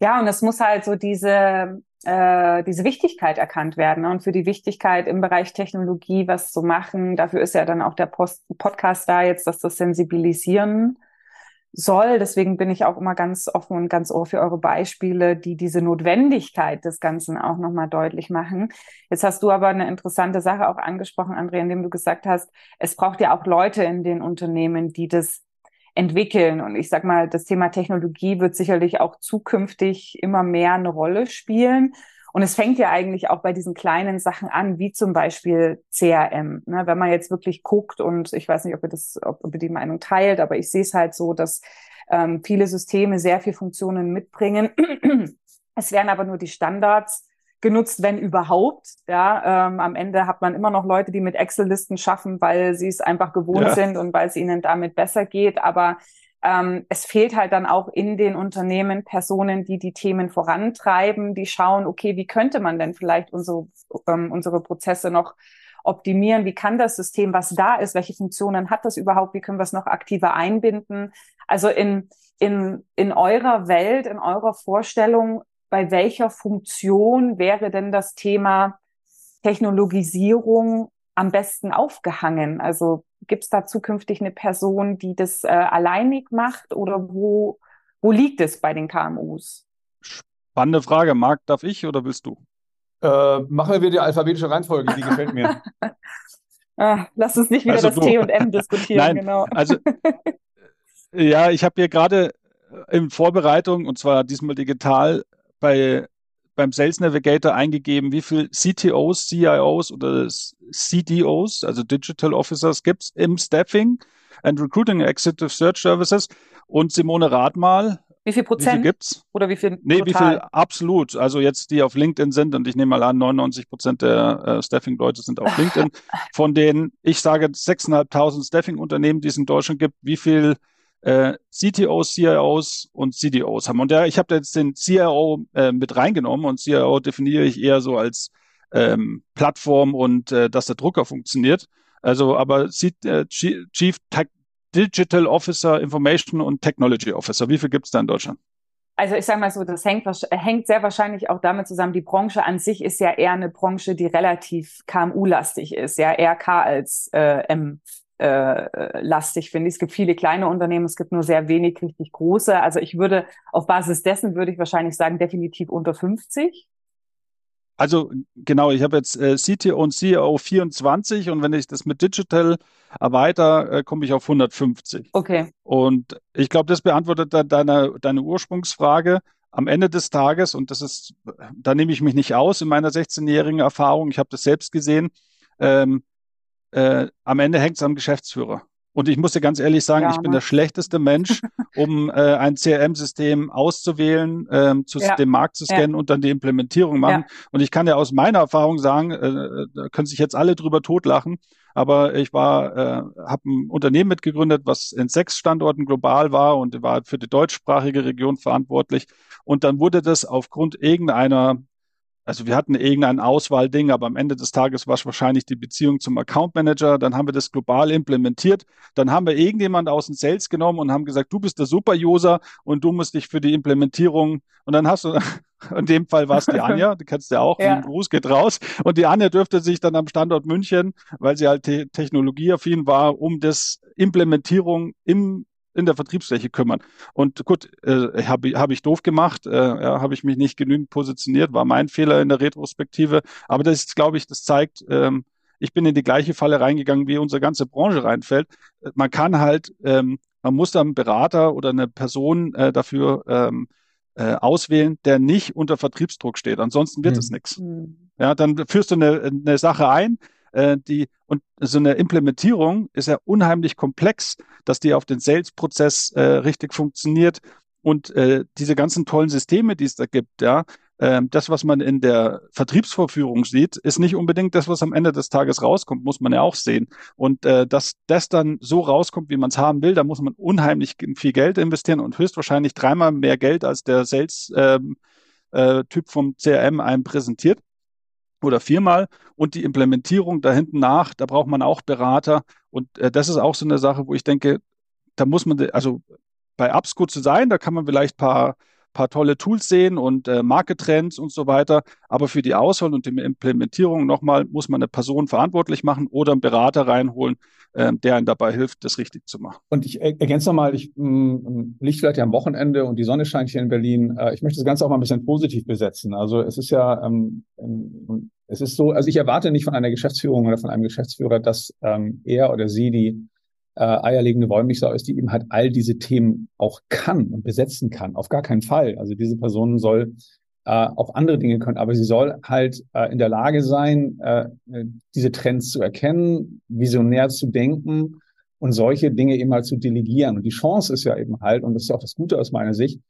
Ja, und es muss halt so diese, äh, diese Wichtigkeit erkannt werden. Ne? Und für die Wichtigkeit im Bereich Technologie was zu machen, dafür ist ja dann auch der Post Podcast da jetzt, dass das Sensibilisieren soll. Deswegen bin ich auch immer ganz offen und ganz ohr für eure Beispiele, die diese Notwendigkeit des Ganzen auch nochmal deutlich machen. Jetzt hast du aber eine interessante Sache auch angesprochen, Andrea, indem du gesagt hast, es braucht ja auch Leute in den Unternehmen, die das entwickeln. Und ich sag mal, das Thema Technologie wird sicherlich auch zukünftig immer mehr eine Rolle spielen. Und es fängt ja eigentlich auch bei diesen kleinen Sachen an, wie zum Beispiel CRM. Ne, wenn man jetzt wirklich guckt und ich weiß nicht, ob ihr das, ob ihr die Meinung teilt, aber ich sehe es halt so, dass ähm, viele Systeme sehr viel Funktionen mitbringen. es werden aber nur die Standards genutzt, wenn überhaupt. Ja, ähm, am Ende hat man immer noch Leute, die mit Excel-Listen schaffen, weil sie es einfach gewohnt ja. sind und weil es ihnen damit besser geht. Aber ähm, es fehlt halt dann auch in den Unternehmen Personen, die die Themen vorantreiben, die schauen, okay, wie könnte man denn vielleicht unsere, ähm, unsere Prozesse noch optimieren? Wie kann das System, was da ist, welche Funktionen hat das überhaupt? Wie können wir es noch aktiver einbinden? Also in, in, in eurer Welt, in eurer Vorstellung, bei welcher Funktion wäre denn das Thema Technologisierung am besten aufgehangen? Also gibt es da zukünftig eine Person, die das äh, alleinig macht oder wo, wo liegt es bei den KMUs? Spannende Frage. Marc, darf ich oder willst du? Äh, machen wir die alphabetische Reihenfolge, die gefällt mir. ah, lass uns nicht wieder also das T und M diskutieren, Nein, genau. Also ja, ich habe hier gerade in Vorbereitung, und zwar diesmal digital, bei, beim Sales Navigator eingegeben, wie viel CTOs, CIOs oder CDOs, also Digital Officers, gibt es im Staffing and Recruiting Executive Search Services. Und Simone rat mal, wie viel Prozent? Wie viel gibt's? Oder wie viel? Nee, total? wie viel absolut? Also jetzt, die auf LinkedIn sind, und ich nehme mal an, 99 Prozent der äh, Staffing-Leute sind auf LinkedIn. Von denen, ich sage, 6.500 Staffing-Unternehmen, die es in Deutschland gibt, wie viel äh, CTOs, CIOs und CDOs haben. Und ja, ich habe jetzt den CIO äh, mit reingenommen und CIO definiere ich eher so als ähm, Plattform und äh, dass der Drucker funktioniert. Also aber C äh, Chief Tech Digital Officer, Information und Technology Officer. Wie viel gibt es da in Deutschland? Also ich sage mal so, das hängt, hängt sehr wahrscheinlich auch damit zusammen, die Branche an sich ist ja eher eine Branche, die relativ KMU-lastig ist, ja eher K als äh, M äh, lastig finde ich. Es gibt viele kleine Unternehmen, es gibt nur sehr wenig richtig große. Also ich würde auf Basis dessen würde ich wahrscheinlich sagen, definitiv unter 50. Also genau, ich habe jetzt äh, CTO und CEO 24 und wenn ich das mit Digital erweitere, äh, komme ich auf 150. Okay. Und ich glaube, das beantwortet da deine, deine Ursprungsfrage. Am Ende des Tages, und das ist, da nehme ich mich nicht aus in meiner 16-jährigen Erfahrung, ich habe das selbst gesehen, ähm, äh, am Ende hängt es am Geschäftsführer. Und ich muss dir ganz ehrlich sagen, ja, ich bin ne? der schlechteste Mensch, um äh, ein CRM-System auszuwählen, ähm, zu, ja. den Markt zu scannen ja. und dann die Implementierung machen. Und ich kann ja aus meiner Erfahrung sagen, äh, da können sich jetzt alle drüber totlachen, aber ich war, äh, habe ein Unternehmen mitgegründet, was in sechs Standorten global war und war für die deutschsprachige Region verantwortlich. Und dann wurde das aufgrund irgendeiner also wir hatten irgendein Auswahlding, aber am Ende des Tages war es wahrscheinlich die Beziehung zum Account Manager. Dann haben wir das global implementiert. Dann haben wir irgendjemand aus dem Sales genommen und haben gesagt, du bist der Super-User und du musst dich für die Implementierung. Und dann hast du, in dem Fall war es die Anja, die kennst du ja auch, ja. Gruß geht raus. Und die Anja dürfte sich dann am Standort München, weil sie halt te technologieaffin war, um das Implementierung im in der Vertriebsfläche kümmern. Und gut, äh, habe hab ich doof gemacht, äh, ja, habe ich mich nicht genügend positioniert, war mein Fehler in der Retrospektive. Aber das ist, glaube ich, das zeigt, ähm, ich bin in die gleiche Falle reingegangen, wie unsere ganze Branche reinfällt. Man kann halt, ähm, man muss dann einen Berater oder eine Person äh, dafür ähm, äh, auswählen, der nicht unter Vertriebsdruck steht. Ansonsten wird mhm. es nichts. Mhm. Ja, dann führst du eine, eine Sache ein, äh, die und so eine Implementierung ist ja unheimlich komplex, dass die auf den Sales-Prozess äh, richtig funktioniert und äh, diese ganzen tollen Systeme, die es da gibt, ja, äh, das, was man in der Vertriebsvorführung sieht, ist nicht unbedingt das, was am Ende des Tages rauskommt, muss man ja auch sehen. Und äh, dass das dann so rauskommt, wie man es haben will, da muss man unheimlich viel Geld investieren und höchstwahrscheinlich dreimal mehr Geld als der Sales-Typ ähm, äh, vom CRM einem präsentiert. Oder viermal und die Implementierung da hinten nach, da braucht man auch Berater. Und äh, das ist auch so eine Sache, wo ich denke, da muss man, also bei Upsco zu sein, da kann man vielleicht paar paar tolle Tools sehen und äh, Market-Trends und so weiter. Aber für die Auswahl und die Implementierung nochmal muss man eine Person verantwortlich machen oder einen Berater reinholen, äh, der einen dabei hilft, das richtig zu machen. Und ich ergänze nochmal, ich mh, liegt vielleicht ja am Wochenende und die Sonne scheint hier in Berlin. Äh, ich möchte das Ganze auch mal ein bisschen positiv besetzen. Also es ist ja, ähm, ähm, es ist so, also ich erwarte nicht von einer Geschäftsführung oder von einem Geschäftsführer, dass ähm, er oder sie die äh, eierlegende Wollmilchsau ist, die eben halt all diese Themen auch kann und besetzen kann. Auf gar keinen Fall. Also diese Person soll äh, auch andere Dinge können, aber sie soll halt äh, in der Lage sein, äh, diese Trends zu erkennen, visionär zu denken und solche Dinge eben halt zu delegieren. Und die Chance ist ja eben halt, und das ist auch das Gute aus meiner Sicht,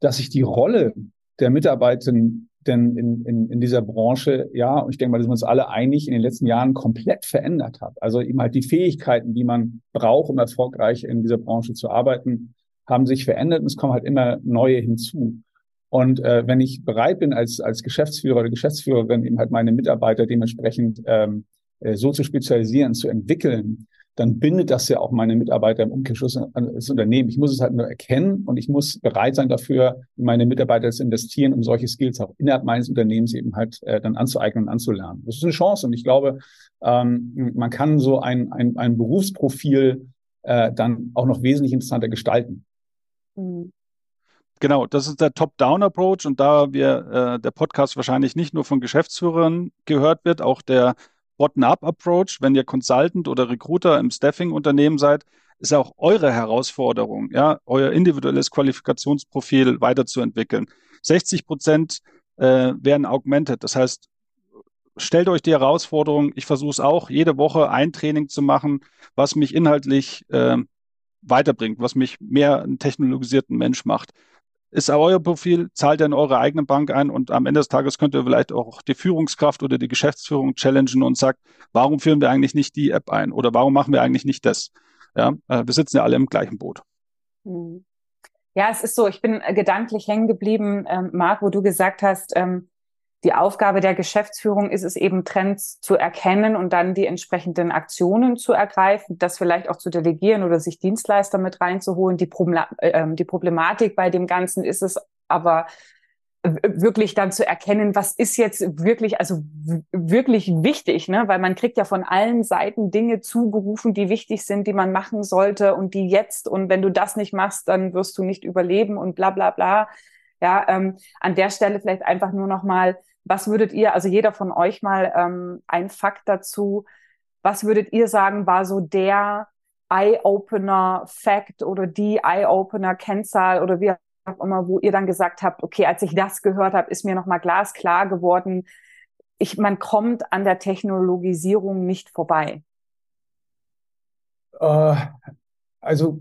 dass sich die Rolle der Mitarbeitenden denn in, in, in dieser Branche, ja, und ich denke mal, da sind wir uns alle einig, in den letzten Jahren komplett verändert hat. Also eben halt die Fähigkeiten, die man braucht, um erfolgreich in dieser Branche zu arbeiten, haben sich verändert und es kommen halt immer neue hinzu. Und äh, wenn ich bereit bin, als, als Geschäftsführer oder Geschäftsführerin eben halt meine Mitarbeiter dementsprechend ähm, äh, so zu spezialisieren, zu entwickeln, dann bindet das ja auch meine Mitarbeiter im Umkehrschluss an das Unternehmen. Ich muss es halt nur erkennen und ich muss bereit sein dafür, meine Mitarbeiter zu investieren, um solche Skills auch innerhalb meines Unternehmens eben halt äh, dann anzueignen und anzulernen. Das ist eine Chance und ich glaube, ähm, man kann so ein, ein, ein Berufsprofil äh, dann auch noch wesentlich interessanter gestalten. Mhm. Genau, das ist der Top-Down-Approach und da wir äh, der Podcast wahrscheinlich nicht nur von Geschäftsführern gehört wird, auch der Bottom-up-Approach, wenn ihr Consultant oder Recruiter im Staffing-Unternehmen seid, ist auch eure Herausforderung, ja, euer individuelles Qualifikationsprofil weiterzuentwickeln. 60 Prozent äh, werden augmented. Das heißt, stellt euch die Herausforderung, ich versuche es auch, jede Woche ein Training zu machen, was mich inhaltlich äh, weiterbringt, was mich mehr einen technologisierten Mensch macht ist euer Profil, zahlt ihr in eure eigene Bank ein und am Ende des Tages könnt ihr vielleicht auch die Führungskraft oder die Geschäftsführung challengen und sagt, warum führen wir eigentlich nicht die App ein oder warum machen wir eigentlich nicht das? Ja, äh, wir sitzen ja alle im gleichen Boot. Hm. Ja, es ist so, ich bin gedanklich hängen geblieben, ähm, Marc, wo du gesagt hast, ähm, die Aufgabe der Geschäftsführung ist es eben, Trends zu erkennen und dann die entsprechenden Aktionen zu ergreifen, das vielleicht auch zu delegieren oder sich Dienstleister mit reinzuholen. Die, Problem äh, die Problematik bei dem Ganzen ist es aber wirklich dann zu erkennen, was ist jetzt wirklich, also wirklich wichtig, ne? Weil man kriegt ja von allen Seiten Dinge zugerufen, die wichtig sind, die man machen sollte und die jetzt und wenn du das nicht machst, dann wirst du nicht überleben und bla bla bla. Ja, ähm, an der Stelle vielleicht einfach nur noch mal was würdet ihr, also jeder von euch mal ähm, ein Fakt dazu, was würdet ihr sagen, war so der Eye-Opener-Fact oder die Eye-Opener-Kennzahl oder wie auch immer, wo ihr dann gesagt habt, okay, als ich das gehört habe, ist mir nochmal glasklar geworden, ich, man kommt an der Technologisierung nicht vorbei. Uh, also,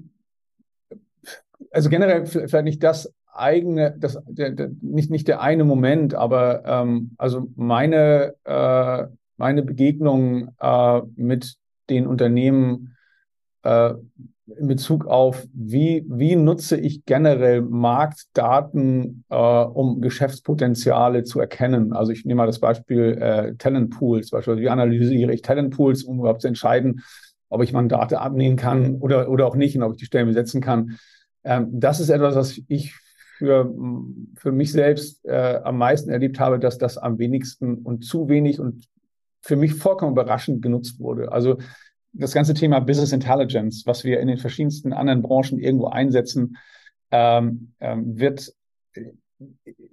also generell vielleicht nicht das eigene, das, der, der, nicht, nicht der eine Moment, aber ähm, also meine, äh, meine Begegnung äh, mit den Unternehmen äh, in Bezug auf, wie, wie nutze ich generell Marktdaten, äh, um Geschäftspotenziale zu erkennen. Also ich nehme mal das Beispiel äh, Talentpools, beispielsweise wie analysiere ich Talentpools, um überhaupt zu entscheiden, ob ich Mandate abnehmen kann oder, oder auch nicht und ob ich die Stellen besetzen kann. Ähm, das ist etwas, was ich für, für mich selbst äh, am meisten erlebt habe, dass das am wenigsten und zu wenig und für mich vollkommen überraschend genutzt wurde. Also das ganze Thema Business Intelligence, was wir in den verschiedensten anderen Branchen irgendwo einsetzen, ähm, ähm, wird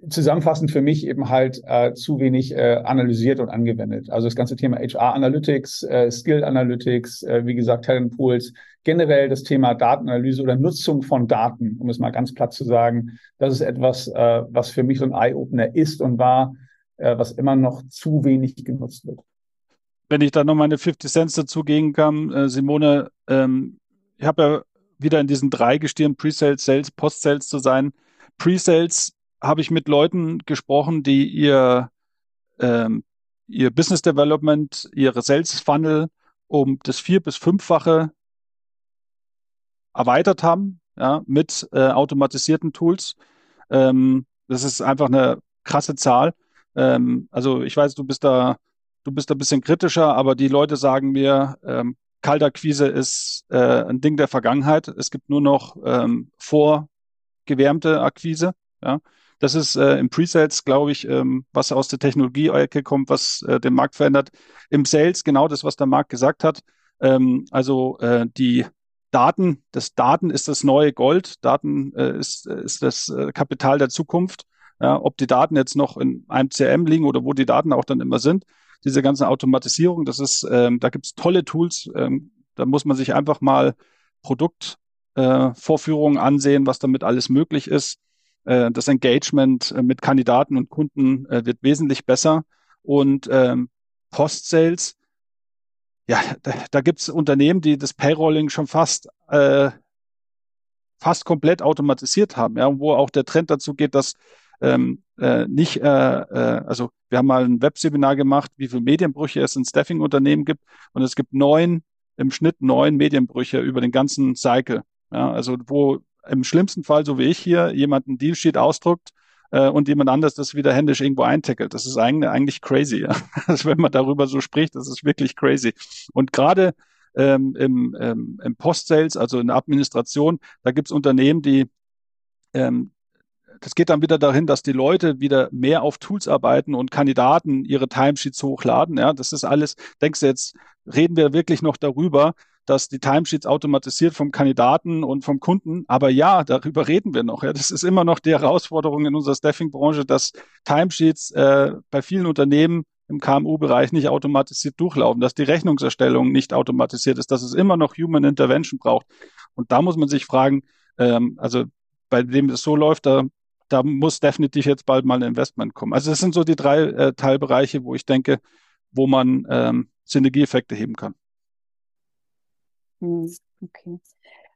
zusammenfassend für mich eben halt äh, zu wenig äh, analysiert und angewendet. Also das ganze Thema HR Analytics, äh, Skill Analytics, äh, wie gesagt Talent Pools, generell das Thema Datenanalyse oder Nutzung von Daten, um es mal ganz platt zu sagen, das ist etwas, äh, was für mich so ein Eye-Opener ist und war, äh, was immer noch zu wenig genutzt wird. Wenn ich da noch meine 50 Cents dazugeben kann, äh, Simone, ähm, ich habe ja wieder in diesen drei Gestirn Pre-Sales, Sales, Post-Sales zu sein. Pre-Sales habe ich mit Leuten gesprochen, die ihr, ähm, ihr Business Development, ihre Sales Funnel um das vier- bis fünffache erweitert haben, ja, mit äh, automatisierten Tools. Ähm, das ist einfach eine krasse Zahl. Ähm, also ich weiß, du bist da, du bist da ein bisschen kritischer, aber die Leute sagen mir, ähm, Kaltakquise ist äh, ein Ding der Vergangenheit. Es gibt nur noch ähm, vorgewärmte Akquise. Ja. Das ist äh, im Pre-Sales, glaube ich, ähm, was aus der Technologie-Ecke kommt, was äh, den Markt verändert. Im Sales genau das, was der Markt gesagt hat. Ähm, also äh, die Daten, das Daten ist das neue Gold. Daten äh, ist, ist das äh, Kapital der Zukunft. Ja, ob die Daten jetzt noch in einem CRM liegen oder wo die Daten auch dann immer sind. Diese ganze Automatisierung, das ist, ähm, da gibt es tolle Tools. Ähm, da muss man sich einfach mal Produktvorführungen äh, ansehen, was damit alles möglich ist. Äh, das Engagement äh, mit Kandidaten und Kunden äh, wird wesentlich besser. Und ähm, Post-Sales, ja, da, da gibt es Unternehmen, die das Payrolling schon fast äh, fast komplett automatisiert haben, ja, wo auch der Trend dazu geht, dass ähm, äh, nicht, äh, äh, also wir haben mal ein Webseminar gemacht, wie viele Medienbrüche es in Staffing-Unternehmen gibt und es gibt neun, im Schnitt neun Medienbrüche über den ganzen Cycle. Ja, also wo im schlimmsten Fall, so wie ich hier, jemand einen Dealsheet ausdruckt äh, und jemand anders das wieder händisch irgendwo eintackelt. Das ist eigentlich, eigentlich crazy, ja. Also wenn man darüber so spricht, das ist wirklich crazy. Und gerade ähm, im, ähm, im Post-Sales, also in der Administration, da gibt es Unternehmen, die ähm, das geht dann wieder dahin, dass die Leute wieder mehr auf Tools arbeiten und Kandidaten ihre Timesheets hochladen. Ja, das ist alles, denkst du jetzt, reden wir wirklich noch darüber, dass die Timesheets automatisiert vom Kandidaten und vom Kunden. Aber ja, darüber reden wir noch. Ja. Das ist immer noch die Herausforderung in unserer Staffing-Branche, dass Timesheets äh, bei vielen Unternehmen im KMU-Bereich nicht automatisiert durchlaufen, dass die Rechnungserstellung nicht automatisiert ist, dass es immer noch Human Intervention braucht. Und da muss man sich fragen, ähm, also bei dem es so läuft, da, da muss definitiv jetzt bald mal ein Investment kommen. Also das sind so die drei äh, Teilbereiche, wo ich denke, wo man ähm, Synergieeffekte heben kann. Hm, okay.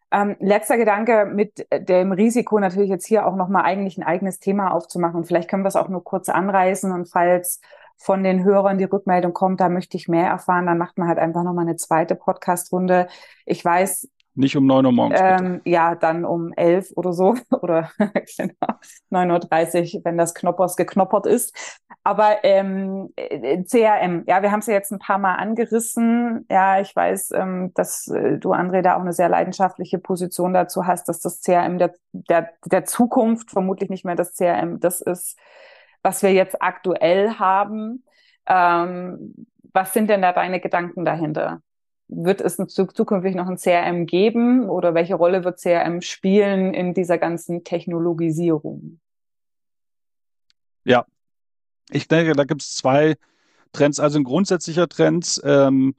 Ähm, letzter Gedanke mit dem Risiko natürlich jetzt hier auch nochmal eigentlich ein eigenes Thema aufzumachen. Vielleicht können wir es auch nur kurz anreißen und falls von den Hörern die Rückmeldung kommt, da möchte ich mehr erfahren, dann macht man halt einfach nochmal eine zweite Podcast-Runde. Ich weiß, nicht um neun Uhr morgens. Ähm, ja, dann um elf oder so oder genau, 9.30 Uhr, wenn das Knoppers geknoppert ist. Aber ähm, äh, CRM, ja, wir haben es ja jetzt ein paar Mal angerissen. Ja, ich weiß, ähm, dass äh, du, André, da auch eine sehr leidenschaftliche Position dazu hast, dass das CRM der, der, der Zukunft vermutlich nicht mehr das CRM das ist, was wir jetzt aktuell haben. Ähm, was sind denn da deine Gedanken dahinter? Wird es zukünftig noch ein CRM geben oder welche Rolle wird CRM spielen in dieser ganzen Technologisierung? Ja, ich denke, da gibt es zwei Trends. Also ein grundsätzlicher Trend, ähm,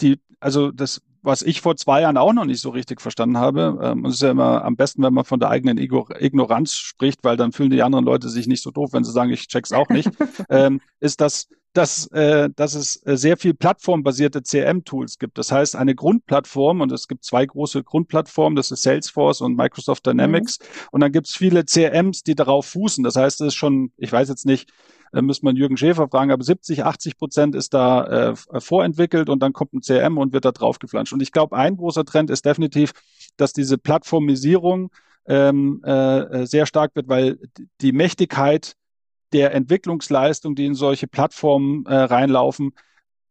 die, also das, was ich vor zwei Jahren auch noch nicht so richtig verstanden habe, ähm, es ist ja immer am besten, wenn man von der eigenen Ignoranz spricht, weil dann fühlen die anderen Leute sich nicht so doof, wenn sie sagen, ich check's auch nicht, ähm, ist, dass dass, äh, dass es äh, sehr viel plattformbasierte CRM-Tools gibt. Das heißt, eine Grundplattform, und es gibt zwei große Grundplattformen, das ist Salesforce und Microsoft Dynamics. Mhm. Und dann gibt es viele CRMs, die darauf fußen. Das heißt, es ist schon, ich weiß jetzt nicht, äh, müsste man Jürgen Schäfer fragen, aber 70, 80 Prozent ist da äh, vorentwickelt und dann kommt ein CRM und wird da drauf geflanscht. Und ich glaube, ein großer Trend ist definitiv, dass diese Plattformisierung ähm, äh, sehr stark wird, weil die Mächtigkeit der Entwicklungsleistung, die in solche Plattformen äh, reinlaufen,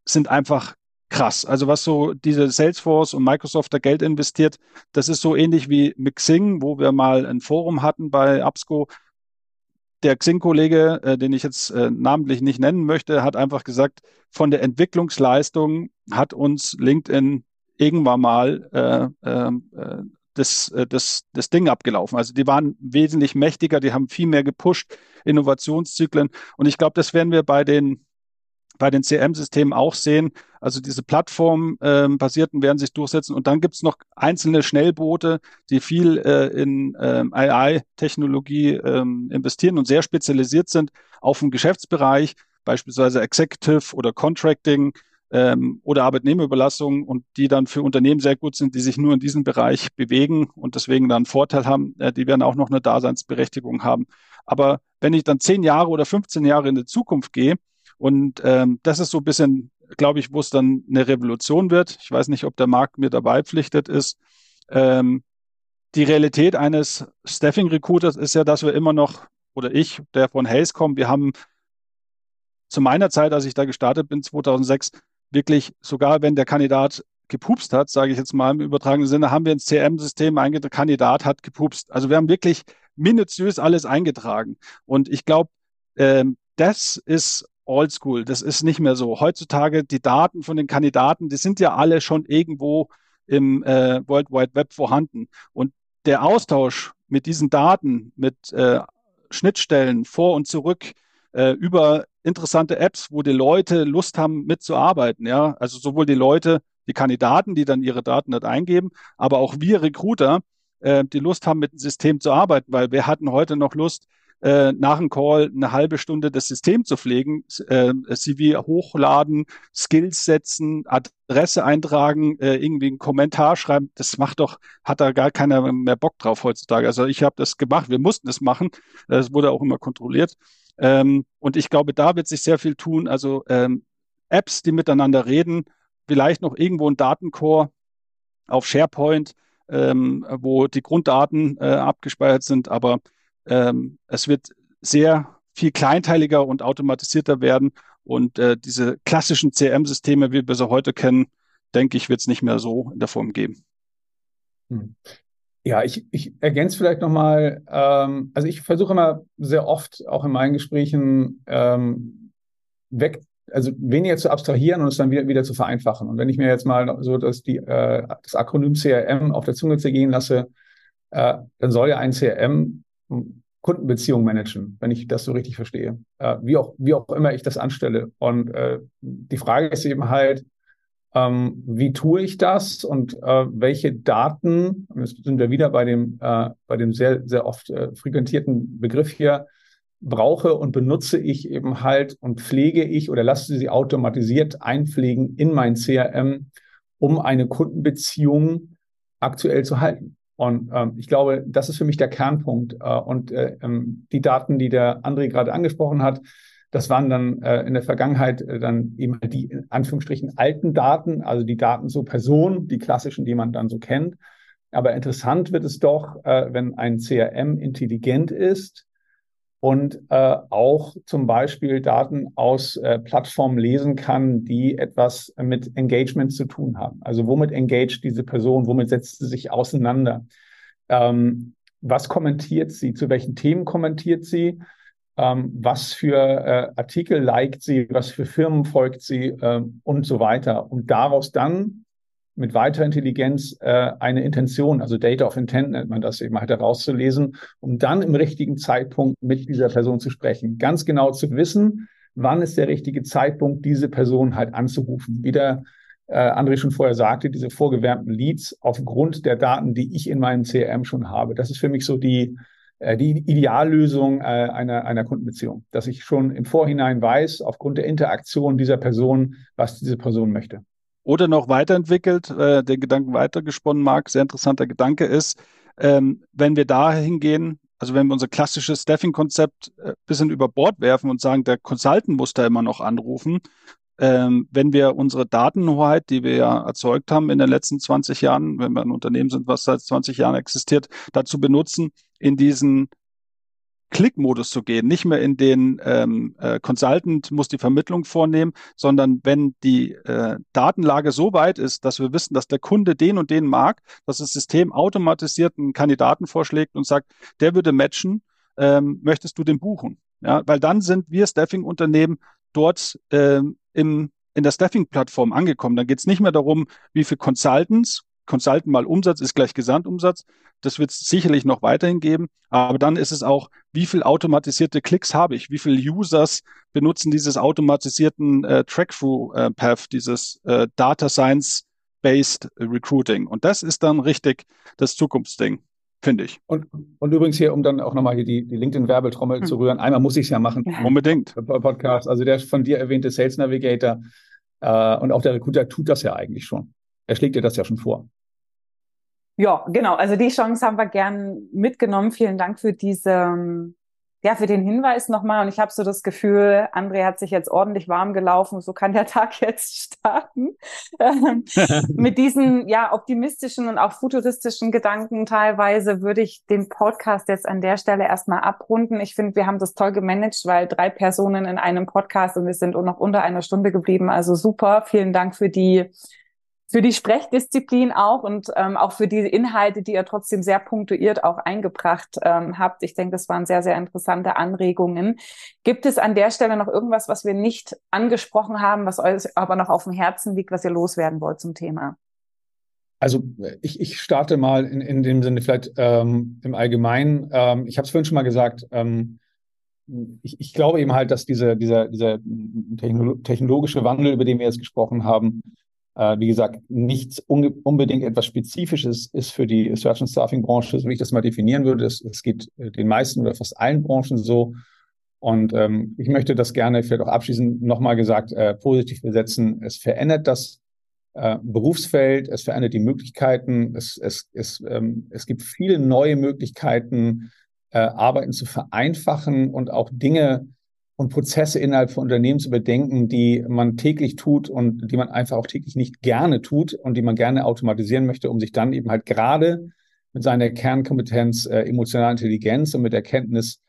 sind einfach krass. Also was so diese Salesforce und Microsoft da Geld investiert, das ist so ähnlich wie mit Xing, wo wir mal ein Forum hatten bei Absco. Der Xing-Kollege, äh, den ich jetzt äh, namentlich nicht nennen möchte, hat einfach gesagt, von der Entwicklungsleistung hat uns LinkedIn irgendwann mal äh, äh, äh das, äh, das, das Ding abgelaufen. Also die waren wesentlich mächtiger, die haben viel mehr gepusht, Innovationszyklen. Und ich glaube, das werden wir bei den bei den CM-Systemen auch sehen. Also diese Plattform-basierten ähm, werden sich durchsetzen. Und dann gibt es noch einzelne Schnellboote, die viel äh, in ähm, AI-Technologie ähm, investieren und sehr spezialisiert sind auf den Geschäftsbereich, beispielsweise Executive oder Contracting ähm, oder Arbeitnehmerüberlassung und die dann für Unternehmen sehr gut sind, die sich nur in diesem Bereich bewegen und deswegen dann einen Vorteil haben, äh, die werden auch noch eine Daseinsberechtigung haben. Aber wenn ich dann zehn Jahre oder 15 Jahre in die Zukunft gehe und ähm, das ist so ein bisschen, glaube ich, wo es dann eine Revolution wird. Ich weiß nicht, ob der Markt mir dabei pflichtet ist. Ähm, die Realität eines Staffing Recruiters ist ja, dass wir immer noch, oder ich, der von Hayes kommt, wir haben zu meiner Zeit, als ich da gestartet bin, 2006, wirklich sogar, wenn der Kandidat gepupst hat, sage ich jetzt mal im übertragenen Sinne, haben wir ins CRM-System eingetragen, Kandidat hat gepupst. Also wir haben wirklich minutiös alles eingetragen. Und ich glaube, ähm, das ist oldschool. Das ist nicht mehr so. Heutzutage die Daten von den Kandidaten, die sind ja alle schon irgendwo im äh, World Wide Web vorhanden. Und der Austausch mit diesen Daten, mit äh, Schnittstellen vor und zurück äh, über interessante Apps, wo die Leute Lust haben mitzuarbeiten. Ja, also sowohl die Leute, die Kandidaten, die dann ihre Daten dort eingeben, aber auch wir Recruiter, äh, die Lust haben, mit dem System zu arbeiten, weil wir hatten heute noch Lust, äh, nach dem Call eine halbe Stunde das System zu pflegen, äh, CV hochladen, Skills setzen, Adresse eintragen, äh, irgendwie einen Kommentar schreiben. Das macht doch, hat da gar keiner mehr Bock drauf heutzutage. Also ich habe das gemacht, wir mussten es machen. Es wurde auch immer kontrolliert. Ähm, und ich glaube, da wird sich sehr viel tun. Also ähm, Apps, die miteinander reden, vielleicht noch irgendwo ein Datencore auf SharePoint, ähm, wo die Grunddaten äh, abgespeichert sind, aber ähm, es wird sehr viel kleinteiliger und automatisierter werden und äh, diese klassischen CRM-Systeme, wie wir sie heute kennen, denke ich, wird es nicht mehr so in der Form geben. Hm. Ja, ich, ich ergänze vielleicht nochmal, ähm, also ich versuche immer sehr oft auch in meinen Gesprächen ähm, weg, also weniger zu abstrahieren und es dann wieder, wieder zu vereinfachen. Und wenn ich mir jetzt mal so dass die, äh, das Akronym CRM auf der Zunge zergehen lasse, äh, dann soll ja ein CRM Kundenbeziehung managen, wenn ich das so richtig verstehe. Äh, wie, auch, wie auch immer ich das anstelle. Und äh, die Frage ist eben halt, ähm, wie tue ich das und äh, welche Daten, und jetzt sind wir wieder bei dem, äh, bei dem sehr, sehr oft äh, frequentierten Begriff hier, brauche und benutze ich eben halt und pflege ich oder lasse sie automatisiert einpflegen in mein CRM, um eine Kundenbeziehung aktuell zu halten. Und ähm, ich glaube, das ist für mich der Kernpunkt. Äh, und äh, ähm, die Daten, die der André gerade angesprochen hat, das waren dann äh, in der Vergangenheit äh, dann eben die in Anführungsstrichen alten Daten, also die Daten zur Person, die klassischen, die man dann so kennt. Aber interessant wird es doch, äh, wenn ein CRM intelligent ist und äh, auch zum Beispiel Daten aus äh, Plattformen lesen kann, die etwas mit Engagement zu tun haben. Also womit engaged diese Person, womit setzt sie sich auseinander? Ähm, was kommentiert sie? Zu welchen Themen kommentiert sie? ähm, was für äh, Artikel liked sie, was für Firmen folgt sie äh, und so weiter. Und daraus dann mit weiterer Intelligenz äh, eine Intention, also Data of Intent nennt man das eben halt herauszulesen, um dann im richtigen Zeitpunkt mit dieser Person zu sprechen. Ganz genau zu wissen, wann ist der richtige Zeitpunkt, diese Person halt anzurufen. Wie der äh, André schon vorher sagte, diese vorgewärmten Leads aufgrund der Daten, die ich in meinem CRM schon habe. Das ist für mich so die, äh, die Ideallösung äh, einer, einer Kundenbeziehung, dass ich schon im Vorhinein weiß, aufgrund der Interaktion dieser Person, was diese Person möchte. Oder noch weiterentwickelt, äh, den Gedanken weitergesponnen, Marc, sehr interessanter Gedanke ist, ähm, wenn wir dahin gehen, also wenn wir unser klassisches Staffing-Konzept äh, bisschen über Bord werfen und sagen, der Consultant muss da immer noch anrufen, ähm, wenn wir unsere Datenhoheit, die wir ja erzeugt haben in den letzten 20 Jahren, wenn wir ein Unternehmen sind, was seit 20 Jahren existiert, dazu benutzen, in diesen Klick-Modus zu gehen, nicht mehr in den ähm, äh, Consultant muss die Vermittlung vornehmen, sondern wenn die äh, Datenlage so weit ist, dass wir wissen, dass der Kunde den und den mag, dass das System automatisiert einen Kandidaten vorschlägt und sagt, der würde matchen, ähm, möchtest du den buchen? Ja, weil dann sind wir Staffing-Unternehmen dort ähm, im, in der Staffing-Plattform angekommen. Dann geht es nicht mehr darum, wie viele Consultants, Consultant mal Umsatz ist gleich Gesamtumsatz. Das wird es sicherlich noch weiterhin geben. Aber dann ist es auch, wie viel automatisierte Klicks habe ich? Wie viele Users benutzen dieses automatisierten äh, Track-Through-Path, äh, dieses äh, Data Science-Based Recruiting? Und das ist dann richtig das Zukunftsding finde ich. Und, und übrigens hier, um dann auch nochmal hier die, die LinkedIn-Werbetrommel hm. zu rühren, einmal muss ich es ja machen. Unbedingt. Podcast, also der von dir erwähnte Sales Navigator äh, und auch der Recruiter tut das ja eigentlich schon. Er schlägt dir das ja schon vor. Ja, genau. Also die Chance haben wir gern mitgenommen. Vielen Dank für diese, ja, für den Hinweis nochmal. Und ich habe so das Gefühl, André hat sich jetzt ordentlich warm gelaufen. So kann der Tag jetzt starten. Ähm, mit diesen, ja, optimistischen und auch futuristischen Gedanken teilweise würde ich den Podcast jetzt an der Stelle erstmal abrunden. Ich finde, wir haben das toll gemanagt, weil drei Personen in einem Podcast und wir sind noch unter einer Stunde geblieben. Also super. Vielen Dank für die für die Sprechdisziplin auch und ähm, auch für die Inhalte, die ihr trotzdem sehr punktuiert auch eingebracht ähm, habt. Ich denke, das waren sehr, sehr interessante Anregungen. Gibt es an der Stelle noch irgendwas, was wir nicht angesprochen haben, was euch aber noch auf dem Herzen liegt, was ihr loswerden wollt zum Thema? Also ich, ich starte mal in, in dem Sinne vielleicht ähm, im Allgemeinen. Ähm, ich habe es vorhin schon mal gesagt, ähm, ich, ich glaube eben halt, dass diese, dieser, dieser technologische Wandel, über den wir jetzt gesprochen haben, äh, wie gesagt, nichts unbedingt etwas Spezifisches ist für die Search and Staffing Branche, so wie ich das mal definieren würde. Es, es geht äh, den meisten oder fast allen Branchen so. Und ähm, ich möchte das gerne vielleicht auch abschließend nochmal gesagt äh, positiv besetzen. Es verändert das äh, Berufsfeld, es verändert die Möglichkeiten, es, es, es, ähm, es gibt viele neue Möglichkeiten, äh, Arbeiten zu vereinfachen und auch Dinge und Prozesse innerhalb von Unternehmen zu bedenken, die man täglich tut und die man einfach auch täglich nicht gerne tut und die man gerne automatisieren möchte, um sich dann eben halt gerade mit seiner Kernkompetenz äh, emotionale Intelligenz und mit Erkenntnis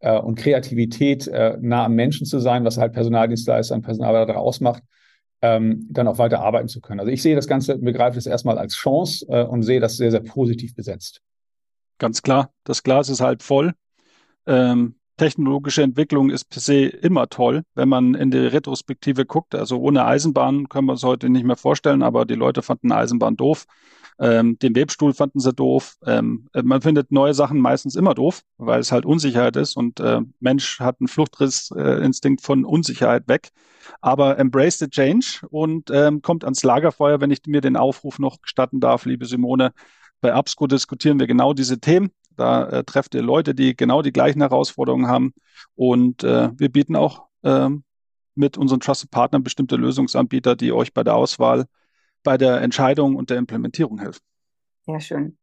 äh, und Kreativität äh, nah am Menschen zu sein, was halt Personaldienstleister und Personalberater ausmacht, ähm, dann auch weiter arbeiten zu können. Also ich sehe das Ganze, begreife das erstmal als Chance äh, und sehe das sehr, sehr positiv besetzt. Ganz klar, das Glas ist halb voll. Ähm, technologische Entwicklung ist per se immer toll, wenn man in die Retrospektive guckt. Also ohne Eisenbahn können wir uns heute nicht mehr vorstellen, aber die Leute fanden Eisenbahn doof. Ähm, den Webstuhl fanden sie doof. Ähm, man findet neue Sachen meistens immer doof, weil es halt Unsicherheit ist und äh, Mensch hat einen Fluchtrissinstinkt äh, von Unsicherheit weg. Aber embrace the change und ähm, kommt ans Lagerfeuer, wenn ich mir den Aufruf noch gestatten darf, liebe Simone. Bei Absco diskutieren wir genau diese Themen. Da äh, trefft ihr Leute, die genau die gleichen Herausforderungen haben. Und äh, wir bieten auch äh, mit unseren Trusted Partnern bestimmte Lösungsanbieter, die euch bei der Auswahl, bei der Entscheidung und der Implementierung helfen. Sehr schön.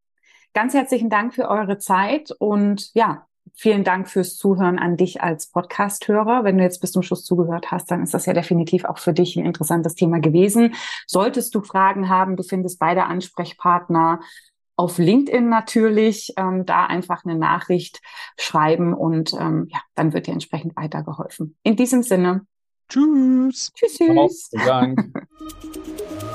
Ganz herzlichen Dank für eure Zeit und ja, vielen Dank fürs Zuhören an dich als Podcast-Hörer. Wenn du jetzt bis zum Schluss zugehört hast, dann ist das ja definitiv auch für dich ein interessantes Thema gewesen. Solltest du Fragen haben, du findest beide Ansprechpartner auf LinkedIn natürlich ähm, da einfach eine Nachricht schreiben und ähm, ja, dann wird dir entsprechend weitergeholfen. In diesem Sinne. Tschüss. Tschüss. tschüss.